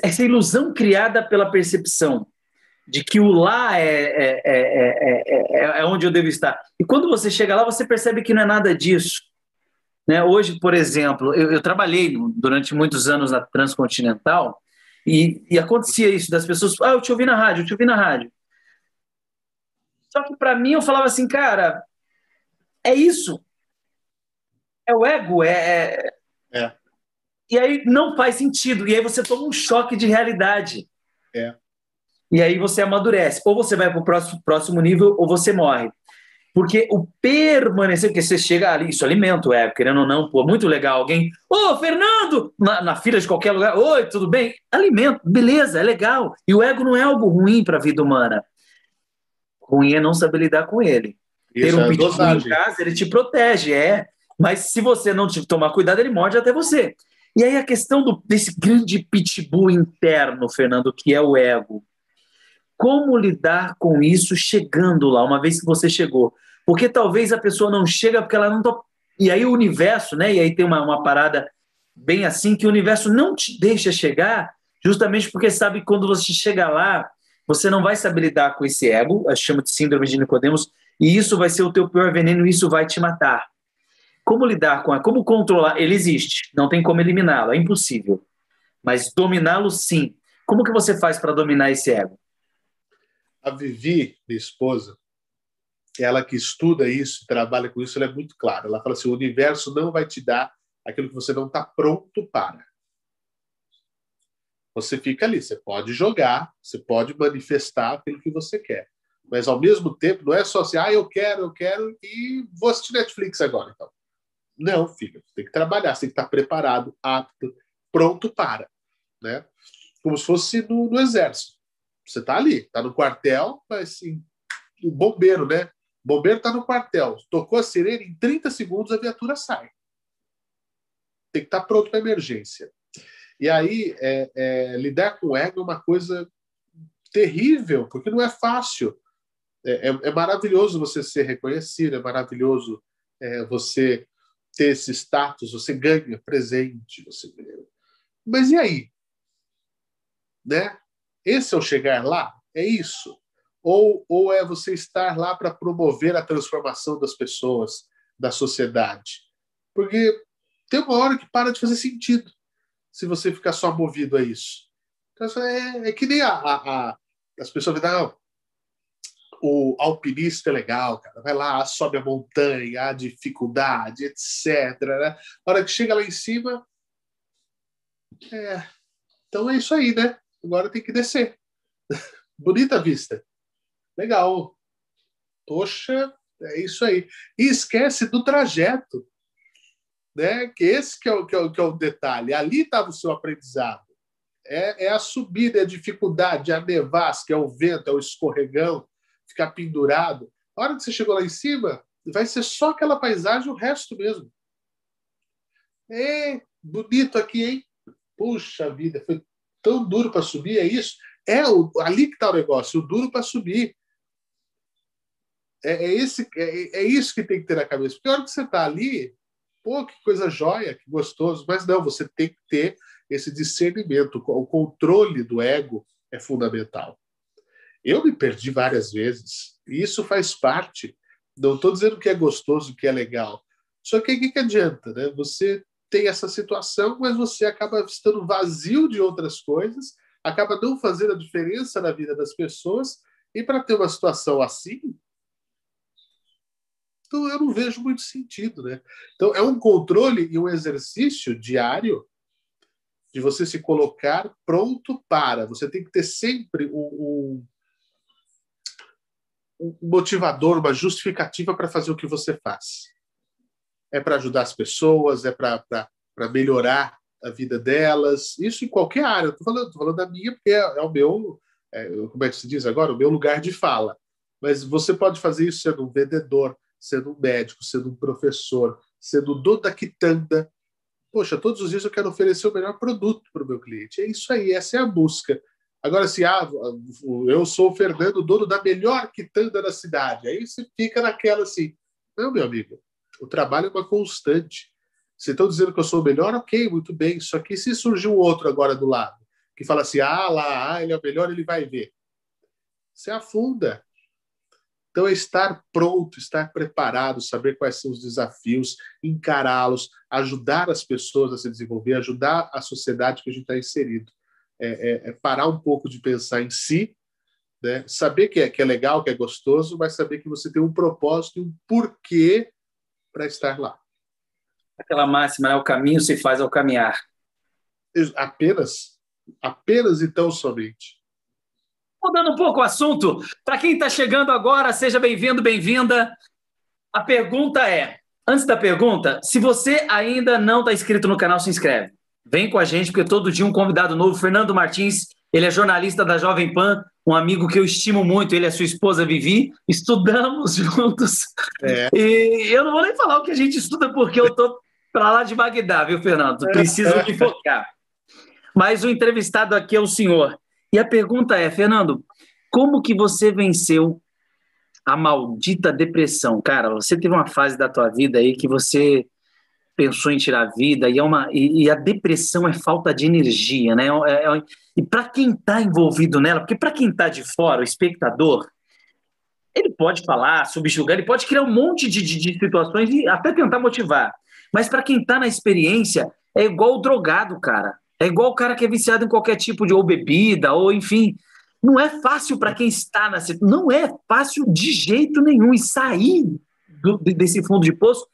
essa ilusão criada pela percepção de que o lá é, é, é, é, onde eu devo estar. E quando você chega lá, você percebe que não é nada disso. Né? Hoje, por exemplo, eu, eu, trabalhei durante muitos anos na Transcontinental e, e, acontecia isso das pessoas, ah, eu te ouvi na rádio, eu te ouvi na rádio. Só que para mim eu falava assim, cara, é isso. É o ego, é, é. é. e aí não faz sentido. E aí você toma um choque de realidade. É. E aí você amadurece. Ou você vai para o próximo, próximo nível, ou você morre. Porque o permanecer, porque você chega ali, isso alimenta o ego, querendo ou não, pô, muito legal. Alguém, ô, oh, Fernando, na, na, fila de qualquer lugar, oi, tudo bem? Alimento, beleza, é legal. E o ego não é algo ruim para a vida humana. Ruim é não saber lidar com ele. Isso, Ter um é pitbull em casa, ele te protege, é. Mas se você não tomar cuidado, ele morde até você. E aí a questão do, desse grande pitbull interno, Fernando, que é o ego. Como lidar com isso chegando lá, uma vez que você chegou? Porque talvez a pessoa não chega porque ela não tá... E aí o universo, né? E aí tem uma, uma parada bem assim, que o universo não te deixa chegar, justamente porque sabe que quando você chega lá, você não vai saber lidar com esse ego, chama de síndrome de Nicodemos, e isso vai ser o teu pior veneno, e isso vai te matar. Como lidar com, como controlar? Ele existe, não tem como eliminá-lo, é impossível. Mas dominá-lo, sim. Como que você faz para dominar esse ego? A Vivi, minha esposa, ela que estuda isso, trabalha com isso, ela é muito clara. Ela fala assim: o universo não vai te dar aquilo que você não está pronto para. Você fica ali, você pode jogar, você pode manifestar aquilo que você quer. Mas ao mesmo tempo, não é só assim, ah, eu quero, eu quero e vou assistir Netflix agora, então. Não, filho, tem que trabalhar, tem que estar preparado, apto, pronto para, né? Como se fosse no, no exército. Você está ali, está no quartel, mas assim, o bombeiro, né? O bombeiro está no quartel, tocou a sirene, em 30 segundos a viatura sai. Tem que estar pronto para emergência. E aí, é, é, lidar com o ego é uma coisa terrível, porque não é fácil. É, é, é maravilhoso você ser reconhecido, é maravilhoso é, você ter esse status, você ganha presente, você. Mas e aí? Né? Esse é o chegar lá? É isso? Ou, ou é você estar lá para promover a transformação das pessoas, da sociedade? Porque tem uma hora que para de fazer sentido se você ficar só movido a isso. Então, é, é que nem a, a, a as pessoas dizem, não, o alpinista é legal, cara. Vai lá, sobe a montanha, a dificuldade, etc. Né? Hora que chega lá em cima, é, então é isso aí, né? Agora tem que descer. Bonita vista. Legal. Poxa, é isso aí. E esquece do trajeto né? Que esse que é o, que é o, que é o detalhe. Ali estava o seu aprendizado. É, é, a subida, é a dificuldade, é a nevasca, é o vento, é o escorregão, ficar pendurado. A hora que você chegou lá em cima, vai ser só aquela paisagem, o resto mesmo. É bonito aqui, hein? Puxa vida, foi tão duro para subir, é isso? É o, ali que está o negócio, o duro para subir. É, é esse, é, é, isso que tem que ter na cabeça. Porque a hora que você está ali, pô, que coisa jóia, que gostoso. Mas não, você tem que ter esse discernimento. O controle do ego é fundamental. Eu me perdi várias vezes, e isso faz parte. Não estou dizendo que é gostoso, que é legal. Só que o que, que adianta, né? Você tem essa situação, mas você acaba estando vazio de outras coisas, acaba não fazendo a diferença na vida das pessoas, e para ter uma situação assim, então, eu não vejo muito sentido. Né? Então, é um controle e um exercício diário de você se colocar pronto para. Você tem que ter sempre um, um, motivador, uma justificativa para fazer o que você faz. É para ajudar as pessoas, é para melhorar a vida delas, isso em qualquer área. Estou falando, falando da minha, porque é, é o meu, é, como é que se diz agora? O meu lugar de fala. Mas você pode fazer isso sendo um vendedor, sendo um médico, sendo um professor, sendo dono da quitanda. Poxa, todos os dias eu quero oferecer o melhor produto para o meu cliente. É isso aí, essa é a busca. Agora, se ah, eu sou o Fernando, dono da melhor quitanda da cidade, aí você fica naquela assim. Não, meu amigo, o trabalho é uma constante. Se estão dizendo que eu sou o melhor, ok, muito bem. Só que se surgir um outro agora do lado, que fala assim, ah lá, ah, ele é o melhor, ele vai ver. Você afunda. Então, é estar pronto, estar preparado, saber quais são os desafios, encará-los, ajudar as pessoas a se desenvolver, ajudar a sociedade que a gente está inserido. É, é, é, parar um pouco de pensar em si, né? saber que é, que é legal, que é gostoso, mas saber que você tem um propósito e um porquê para estar lá. Aquela máxima, né? o caminho se faz ao caminhar. Apenas, apenas então somente. Mudando um pouco o assunto, para quem está chegando agora, seja bem-vindo, bem-vinda. A pergunta é: antes da pergunta, se você ainda não está inscrito no canal, se inscreve. Vem com a gente, porque todo dia um convidado novo, Fernando Martins, ele é jornalista da Jovem Pan, um amigo que eu estimo muito, ele e a sua esposa Vivi, estudamos juntos. É. E eu não vou nem falar o que a gente estuda, porque eu tô para lá de Bagdá, viu, Fernando? Preciso me focar. Mas o entrevistado aqui é o senhor. E a pergunta é, Fernando, como que você venceu a maldita depressão? Cara, você teve uma fase da tua vida aí que você pensou em tirar a vida e, é uma, e, e a depressão é falta de energia, né? É, é, e para quem está envolvido nela, porque para quem está de fora, o espectador, ele pode falar, subjugar, ele pode criar um monte de, de, de situações e até tentar motivar. Mas para quem está na experiência, é igual o drogado, cara. É igual o cara que é viciado em qualquer tipo de ou bebida, ou enfim. Não é fácil para quem está na Não é fácil de jeito nenhum. E sair do, desse fundo de poço,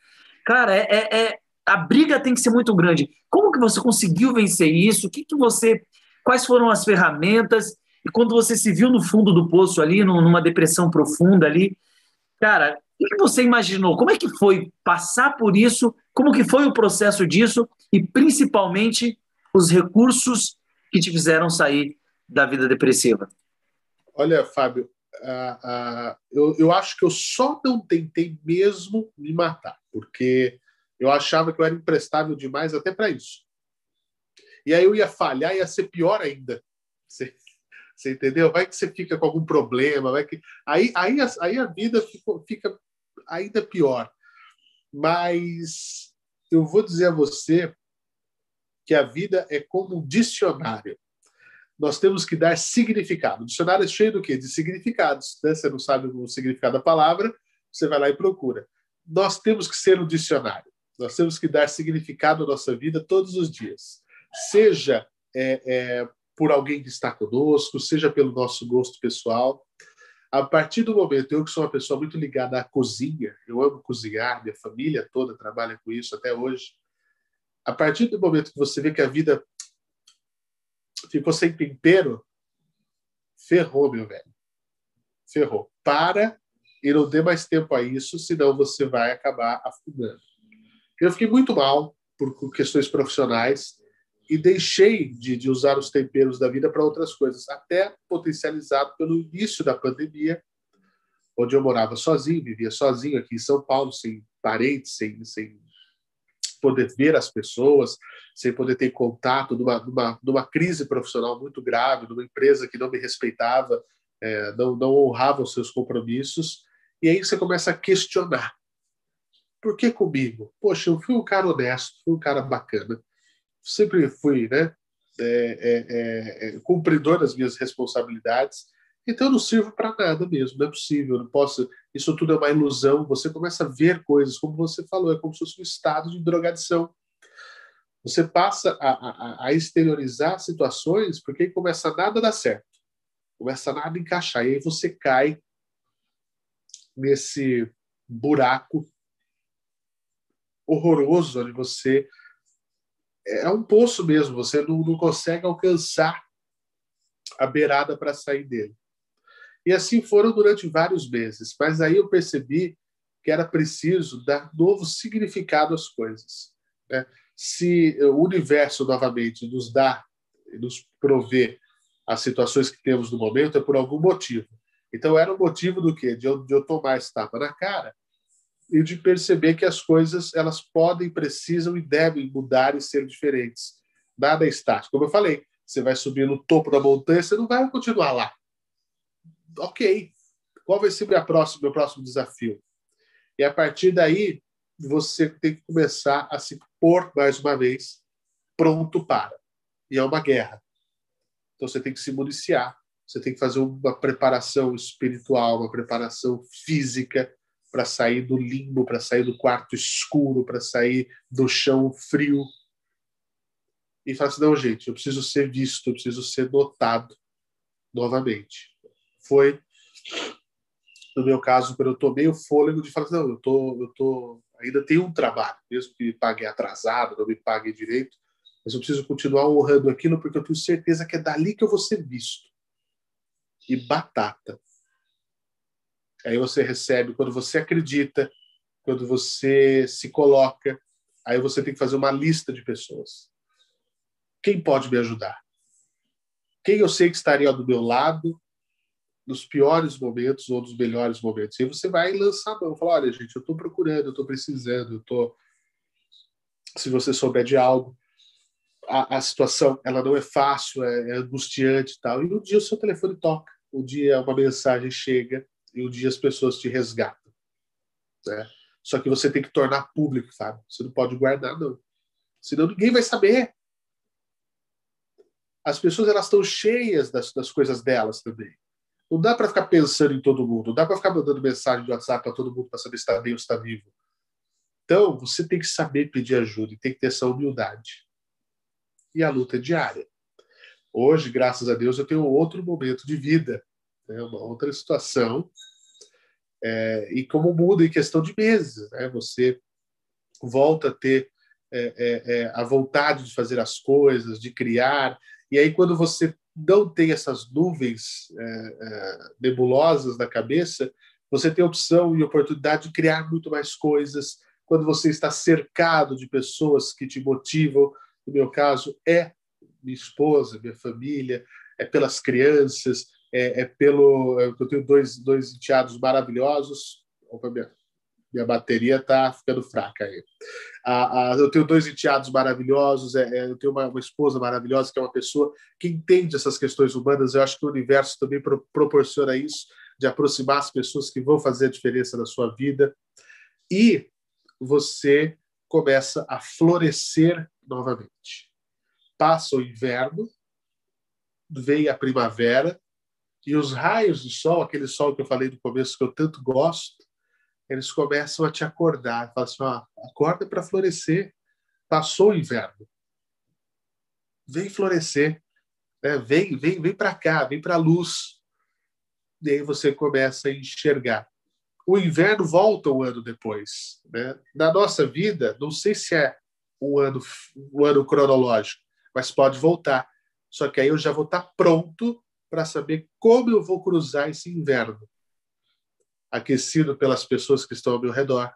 cara, é, é, é, a briga tem que ser muito grande. Como que você conseguiu vencer isso? O que, que você. Quais foram as ferramentas? E quando você se viu no fundo do poço ali, numa depressão profunda ali, cara, o que você imaginou? Como é que foi passar por isso? Como que foi o processo disso? E principalmente os recursos que te fizeram sair da vida depressiva? Olha, Fábio, uh, uh, eu, eu acho que eu só não tentei mesmo me matar, porque eu achava que eu era imprestável demais até para isso. E aí eu ia falhar, ia ser pior ainda. Você, você, entendeu? Vai que você fica com algum problema, vai que aí aí a, aí a vida fica, fica ainda pior. Mas eu vou dizer a você que a vida é como um dicionário. Nós temos que dar significado. O dicionário é cheio do quê? De significados. Né? Você não sabe o significado da palavra, você vai lá e procura. Nós temos que ser um dicionário. Nós temos que dar significado à nossa vida todos os dias. Seja é, é, por alguém que está conosco, seja pelo nosso gosto pessoal. A partir do momento, eu que sou uma pessoa muito ligada à cozinha, eu amo cozinhar, minha família toda trabalha com isso até hoje a partir do momento que você vê que a vida ficou sem tempero, ferrou, meu velho. Ferrou. Para e não dê mais tempo a isso, senão você vai acabar afundando. Eu fiquei muito mal por questões profissionais e deixei de, de usar os temperos da vida para outras coisas, até potencializado pelo início da pandemia, onde eu morava sozinho, vivia sozinho aqui em São Paulo, sem parentes, sem, sem poder ver as pessoas, sem poder ter contato numa, numa, numa crise profissional muito grave, numa empresa que não me respeitava, é, não, não honrava os seus compromissos. E aí você começa a questionar. Por que comigo? Poxa, eu fui um cara honesto, fui um cara bacana. Sempre fui né, é, é, é, é cumpridor das minhas responsabilidades então eu não sirvo para nada mesmo, não é possível, não posso. Isso tudo é uma ilusão. Você começa a ver coisas, como você falou, é como se fosse um estado de drogadição. Você passa a, a, a exteriorizar situações porque aí começa nada a dar certo, começa nada a encaixar, e aí você cai nesse buraco horroroso onde você é um poço mesmo, você não, não consegue alcançar a beirada para sair dele. E assim foram durante vários meses. Mas aí eu percebi que era preciso dar novo significado às coisas. Né? Se o universo novamente nos dá, nos provê as situações que temos no momento, é por algum motivo. Então era o motivo do quê? De eu, de eu tomar esse tapa na cara e de perceber que as coisas elas podem, precisam e devem mudar e ser diferentes. Nada é estático. Como eu falei, você vai subir no topo da montanha, você não vai continuar lá ok, qual vai ser meu próximo, meu próximo desafio? E a partir daí, você tem que começar a se pôr, mais uma vez, pronto para. E é uma guerra. Então você tem que se municiar, você tem que fazer uma preparação espiritual, uma preparação física para sair do limbo, para sair do quarto escuro, para sair do chão frio. E falar assim: não, gente, eu preciso ser visto, eu preciso ser notado novamente foi, no meu caso, quando eu tomei o fôlego de falar, não, eu tô, eu tô, ainda tenho um trabalho, mesmo que me pague atrasado, não me pague direito, mas eu preciso continuar honrando aquilo porque eu tenho certeza que é dali que eu vou ser visto. E batata. Aí você recebe, quando você acredita, quando você se coloca, aí você tem que fazer uma lista de pessoas. Quem pode me ajudar? Quem eu sei que estaria do meu lado nos piores momentos ou nos melhores momentos? E você vai lançar a mão, falar, olha, gente, eu estou procurando, eu estou precisando, eu estou... Se você souber de algo, a, a, situação ela não é fácil, é, é angustiante e tal. E um dia o seu telefone toca, um dia uma mensagem chega e um dia as pessoas te resgatam. Né? Só que você tem que tornar público, sabe? Você não pode guardar, não. Senão ninguém vai saber. As pessoas elas estão cheias das, das coisas delas também. Não dá para ficar pensando em todo mundo. Não dá para ficar mandando mensagem de WhatsApp para todo mundo para saber se está bem ou se está vivo. Então, você tem que saber pedir ajuda e tem que ter essa humildade e a luta é diária. Hoje, graças a Deus, eu tenho outro momento de vida, né? uma outra situação, é, e como muda em questão de meses, né? você volta a ter é, é, é, a vontade de fazer as coisas, de criar, e aí quando você não tem essas nuvens é, é, nebulosas na cabeça, você tem opção e oportunidade de criar muito mais coisas, quando você está cercado de pessoas que te motivam, no meu caso, é minha esposa, minha família, é pelas crianças, é, é pelo. Eu tenho dois, dois enteados maravilhosos. Opa, minha, minha bateria está ficando fraca aí. Ah, eu tenho dois enteados maravilhosos, é, é, eu tenho uma, uma, esposa maravilhosa, que é uma pessoa que entende essas questões humanas. Eu acho que o universo também pro, proporciona isso, de aproximar as pessoas que vão fazer a diferença na sua vida. E você começa a florescer novamente. Passa o inverno, vem a primavera, e os raios de sol, aquele sol que eu falei no começo que eu tanto gosto, eles começam a te acordar. Falam assim: ó, acorda para florescer. Passou o inverno. Vem florescer. Né? Vem, vem, vem para cá, vem para a luz. E aí você começa a enxergar. O inverno volta um ano depois. Né? Na nossa vida, não sei se é um ano, um ano cronológico, mas pode voltar. Só que aí eu já vou estar pronto para saber como eu vou cruzar esse inverno, aquecido pelas pessoas que estão ao meu redor,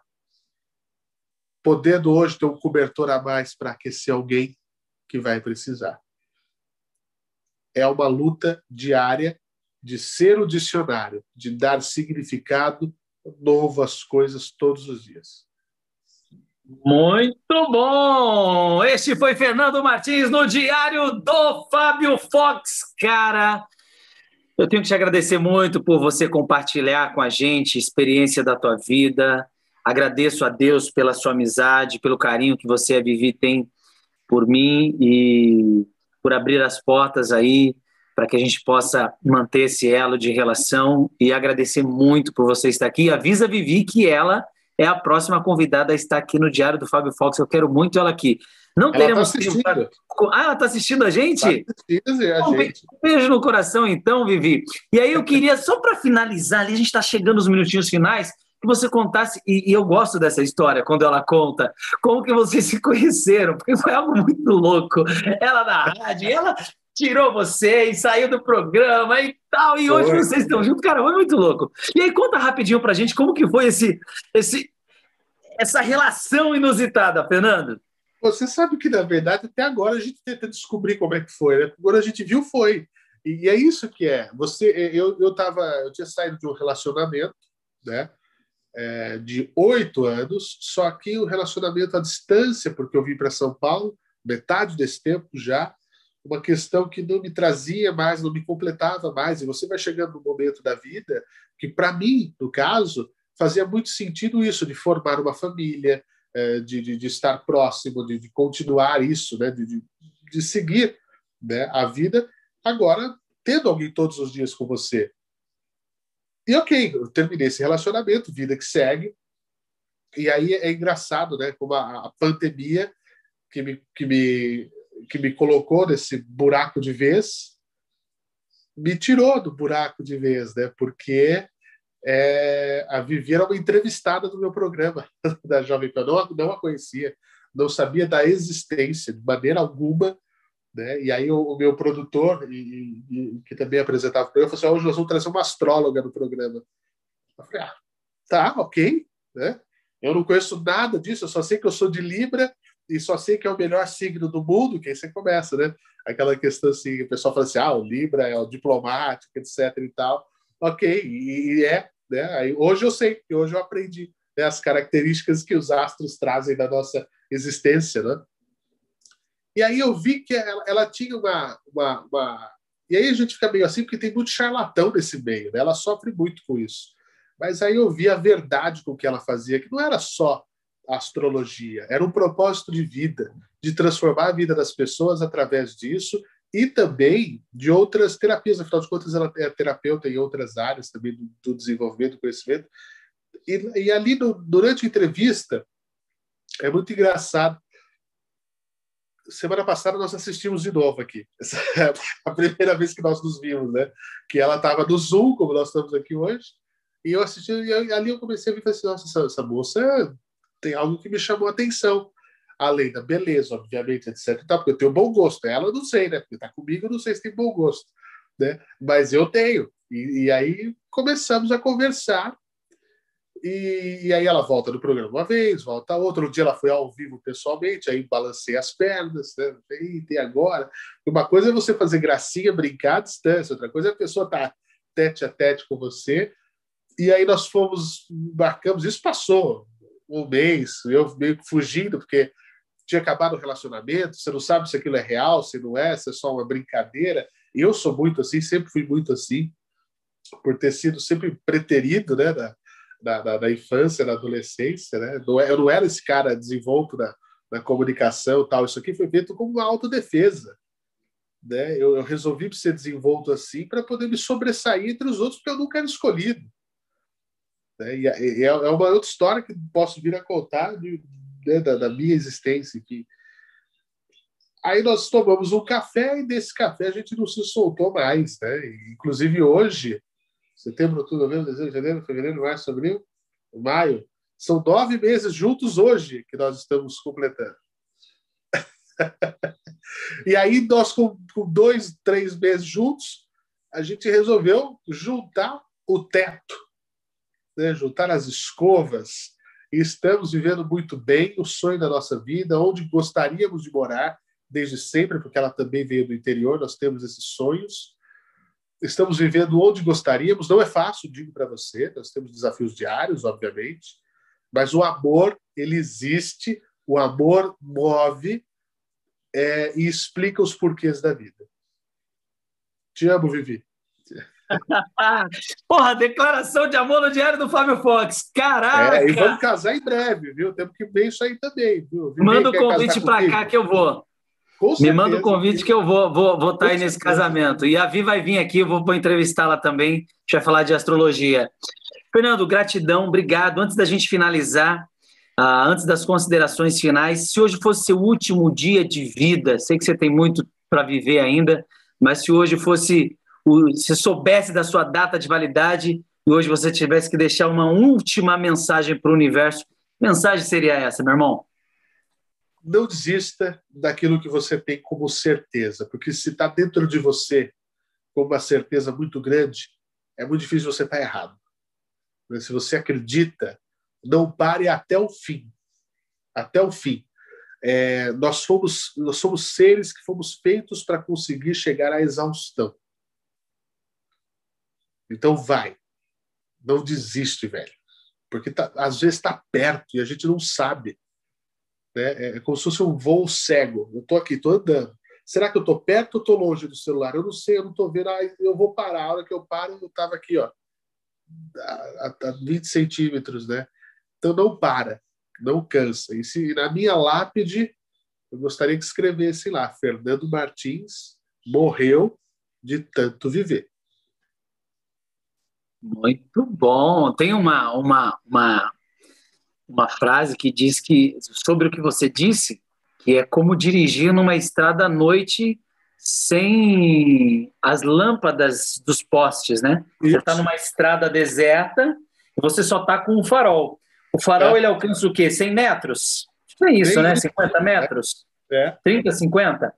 podendo hoje ter um cobertor a mais para aquecer alguém que vai precisar. É uma luta diária de ser o dicionário, de dar significado novo às coisas todos os dias. Muito bom! Este foi Fernando Martins no Diário do Fábio Fox. Cara, eu tenho que te agradecer muito por você compartilhar com a gente a experiência da tua vida. Agradeço a Deus pela sua amizade, pelo carinho que você, a Vivi, tem por mim e por abrir as portas aí para que a gente possa manter esse elo de relação e agradecer muito por você estar aqui. Avisa a Vivi que ela é a próxima convidada a estar aqui no Diário do Fábio Fox. Eu quero muito ela aqui. Não tá teremos tá. Ah, ela está assistindo a gente? Tá assistindo a gente. Um beijo no coração, então, Vivi. E aí eu queria, só para finalizar, ali, a gente está chegando nos minutinhos finais, que você contasse, e, e, eu gosto dessa história, quando ela conta, como que vocês se conheceram, porque foi algo muito louco. Ela na rádio, ela tirou você e saiu do programa e tal, e hoje vocês estão juntos, cara, foi muito louco. E aí conta rapidinho pra gente como que foi esse, esse, essa relação inusitada, Fernando. Você sabe que, na verdade, até agora a gente tenta descobrir como é que foi, né? Quando a gente viu, foi. E, é isso que é. Você, eu, eu tava, eu tinha saído de um relacionamento, né? É, de oito anos, só que o relacionamento à distância, porque eu vim para São Paulo, metade desse tempo já, uma questão que não me trazia mais, não me completava mais. E você vai chegando no momento da vida que, para mim, no caso, fazia muito sentido isso, de formar uma família, de, de, de estar próximo, de, de, continuar isso, né? de, de, seguir né? a vida, agora tendo alguém todos os dias com você. E ok, eu terminei esse relacionamento, vida que segue, e aí é engraçado, né? Como a, a pandemia que me, que me que me colocou nesse buraco de vez, me tirou do buraco de vez, né? Porque é, a Vivi era uma entrevistada do meu programa da Jovem Pan, não, não a conhecia, não sabia da existência de maneira alguma. Né? E aí o, o meu produtor, e, e, que também apresentava para eu, falou assim: hoje nós vamos trazer uma astróloga no programa. Eu falei: ah, tá, ok. Né? Eu não conheço nada disso, eu só sei que eu sou de Libra e só sei que é o melhor signo do mundo, que aí você começa, né? Aquela questão assim, o pessoal fala assim, ah, o Libra é o diplomático, etc e tal. Ok, e, é, né? Aí, hoje eu sei, hoje eu aprendi né, as características que os astros trazem da nossa existência, né? E aí eu vi que ela, ela tinha uma, uma, uma, E aí a gente fica meio assim, porque tem muito charlatão nesse meio, né? Ela sofre muito com isso. Mas aí eu vi a verdade com que ela fazia, que não era só astrologia, era um propósito de vida, de transformar a vida das pessoas através disso e também de outras terapias. Afinal de contas, ela é terapeuta em outras áreas também do, do desenvolvimento do conhecimento. E, e ali, no, durante a entrevista, é muito engraçado. Semana passada nós assistimos de novo aqui. Essa é a primeira vez que nós nos vimos, né? Que ela estava no Zoom, como nós estamos aqui hoje, e eu assisti, e ali eu comecei a ver assim, nossa, essa, essa moça tem algo que me chamou a atenção. Além da beleza, obviamente, etc. Tá, porque eu tenho bom gosto. Ela não sei, né? Porque tá comigo, eu não sei se tem bom gosto. Né? Mas eu tenho. E, e aí começamos a conversar. E, e, aí ela volta no programa uma vez, volta outra. Um dia ela foi ao vivo pessoalmente, aí balancei as pernas, né? E agora. Uma coisa é você fazer gracinha, brincar à distância, outra coisa é a pessoa estar tá tete a tete com você. E aí nós fomos, marcamos, isso passou um mês, eu meio que fugindo, porque tinha acabado o relacionamento, você não sabe se aquilo é real, se não é, se é só uma brincadeira. Eu sou muito assim, sempre fui muito assim, por ter sido sempre preterido, né, da, da, da infância, da adolescência, né? É, eu não era esse cara desenvolto na, na comunicação tal. Isso aqui foi feito como uma autodefesa. Né? Eu, eu resolvi ser desenvolto assim para poder me sobressair entre os outros, porque eu nunca era escolhido. Né? E, é, é uma outra história que posso vir a contar de, né, da, da, minha existência. Que... Aí nós tomamos um café e desse café a gente não se soltou mais. Né? Inclusive hoje, setembro, outubro, novembro, dezembro, janeiro, fevereiro, março, abril, maio, são nove meses juntos hoje que nós estamos completando. e aí nós, com, com dois, três meses juntos, a gente resolveu juntar o teto né, juntar as escovas, e estamos vivendo muito bem o sonho da nossa vida, onde gostaríamos de morar desde sempre, porque ela também veio do interior, nós temos esses sonhos. Estamos vivendo onde gostaríamos, não é fácil, digo para você, nós temos desafios diários, obviamente, mas o amor, ele existe, o amor move é, e explica os porquês da vida. Te amo, Vivi. Porra, declaração de amor no Diário do Fábio Fox. Caraca! É, e vamos casar em breve, viu? Temos que ver isso aí também, viu? Manda o convite para cá que eu vou. Me manda o convite que eu vou vou, vou estar tá aí nesse casamento. E a Vi vai vir aqui, eu vou, entrevistá-la também. A gente vai falar de astrologia. Fernando, gratidão, obrigado. Antes da gente finalizar, uh, antes das considerações finais, se hoje fosse seu último dia de vida, sei que você tem muito para viver ainda, mas se hoje fosse se soubesse da sua data de validade e hoje você tivesse que deixar uma última mensagem para o universo, mensagem seria essa, meu irmão? Não desista daquilo que você tem como certeza, porque se está dentro de você com uma certeza muito grande, é muito difícil você estar tá errado. Mas se você acredita, não pare até o fim. Até o fim. É, nós, fomos, nós somos seres que fomos feitos para conseguir chegar à exaustão. Então vai. Não desiste, velho. Porque tá, às vezes está perto e a gente não sabe. Né? É, é como se fosse um voo cego. Eu estou aqui, estou andando. Será que eu estou perto ou estou longe do celular? Eu não sei, eu não estou vendo. Ah, eu vou parar. A hora que eu paro, eu estava aqui, ó, a, a 20 centímetros, né? Então não para, não cansa. E se na minha lápide, eu gostaria que escrevesse lá: Fernando Martins morreu de tanto viver. Muito bom. Tem uma, uma, uma, uma frase que diz que, sobre o que você disse, que é como dirigir numa estrada à noite sem as lâmpadas dos postes, né? Isso. Você está numa estrada deserta e você só está com o farol. O farol é. ele alcança o quê? 100 metros? É isso, né? 50 metros? É. 30, 50?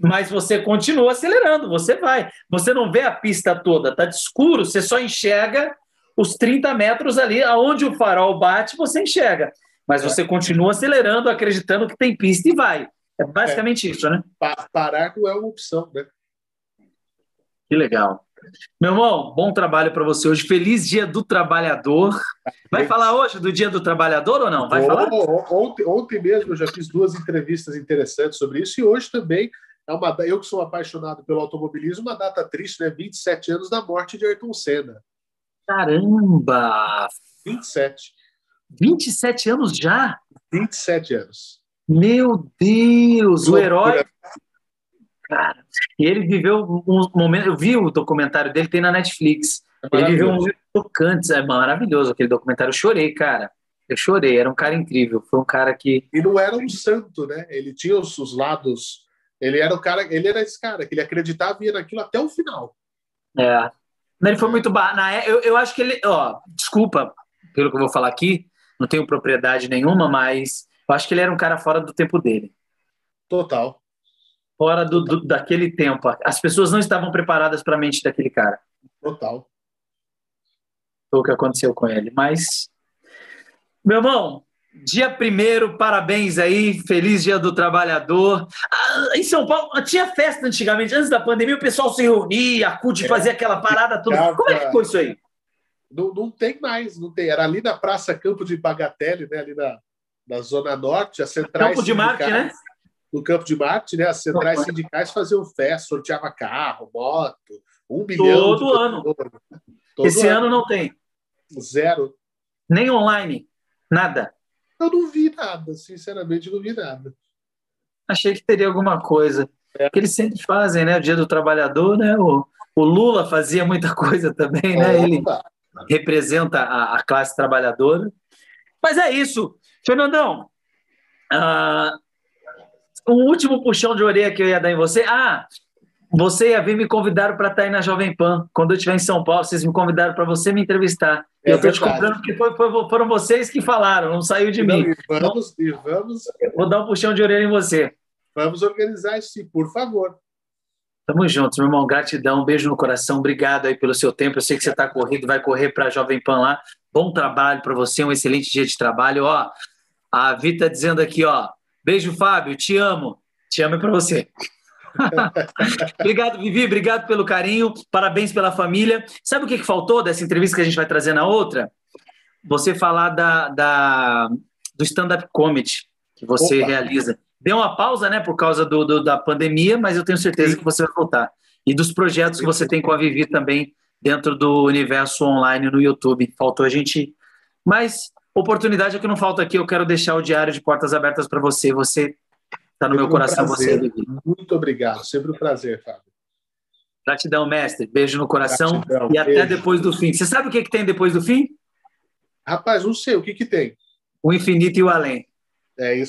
Mas você continua acelerando, você vai. Você não vê a pista toda, tá de escuro, você só enxerga os 30 metros ali, aonde o farol bate, você enxerga. Mas você continua acelerando, acreditando que tem pista e vai. É basicamente é. isso, né? Parar não é uma opção, né? Que legal. Meu irmão, bom trabalho para você hoje. Feliz Dia do Trabalhador. Vai falar hoje do Dia do Trabalhador ou não? Vai falar? Ontem, ontem mesmo eu já fiz duas entrevistas interessantes sobre isso e hoje também é uma eu que sou apaixonado pelo automobilismo, uma data triste, né? 27 anos da morte de Ayrton Senna. Caramba! 27. 27 anos já? 27 anos. Meu Deus, o herói Cara, e ele viveu um momento. Eu vi o documentário dele, tem na Netflix. É ele viveu um momento tocante, é maravilhoso aquele documentário. Eu chorei, cara. Eu chorei, era um cara incrível. Foi um cara que. E não era um santo, né? Ele tinha os, os lados. Ele era o cara, ele era esse cara que ele acreditava e ia naquilo até o final. É. Ele foi muito. Na, é, eu, eu acho que ele. Ó, desculpa pelo que eu vou falar aqui, não tenho propriedade nenhuma, mas eu acho que ele era um cara fora do tempo dele. Total fora do, do, daquele tempo. As pessoas não estavam preparadas para a mente daquele cara. Total. Foi o que aconteceu com ele. Mas, meu irmão, dia primeiro, parabéns aí, feliz dia do trabalhador. Ah, em São Paulo, tinha festa antigamente, antes da pandemia, o pessoal se reunia, a CUT é, fazia aquela parada toda. Como é que foi isso aí? Não, não tem mais, não tem. Era ali na Praça Campo de Bagatelle, né? ali na, na Zona Norte, a centrais. Campo de Marte, né? no Campo de Marte, né? As centrais sindicais faziam festa, sorteava carro, moto, um bilhão. Todo ano. Todo Esse ano. ano não tem. Zero. Nem online. Nada. Eu não vi nada, sinceramente, não vi nada. Achei que teria alguma coisa. É. Que eles sempre fazem, né? O Dia do Trabalhador, né? O, o Lula fazia muita coisa também, né? Ele representa a, a classe trabalhadora. Mas é isso. Fernandão, uh, o último puxão de orelha que eu ia dar em você. Ah, você e a Vi me convidaram para estar aí na Jovem Pan. Quando eu estiver em São Paulo, vocês me convidaram para você me entrevistar. É eu estou te comprando porque foi, foi, foram vocês que falaram, não saiu de não, mim. Vamos, então, e vamos. Vou dar um puxão de orelha em você. Vamos organizar isso, por favor. Tamo juntos, meu irmão. Gratidão, um beijo no coração. Obrigado aí pelo seu tempo. Eu sei que você está corrido, vai correr para a Jovem Pan lá. Bom trabalho para você, um excelente dia de trabalho. Ó, a Vi está dizendo aqui, ó, Beijo, Fábio. Te amo. Te amo para você. obrigado, Vivi. Obrigado pelo carinho. Parabéns pela família. Sabe o que, que faltou dessa entrevista que a gente vai trazer na outra? Você falar da, da do stand-up comedy que você Opa. realiza. Deu uma pausa, né, por causa do, do, da pandemia, mas eu tenho certeza que você vai voltar. E dos projetos que você tem com a Vivi também dentro do universo online no YouTube. Faltou a gente. Mas Oportunidade é que não falta aqui. Eu quero deixar o diário de portas abertas para você. Você está no meu coração, um você. Muito obrigado. Sempre um prazer, Fábio. Gratidão, mestre. Beijo no coração Gratidão, e até depois do fim. Você sabe o que, que tem depois do fim? Rapaz, não sei. O que, que tem? O infinito e o além. É isso.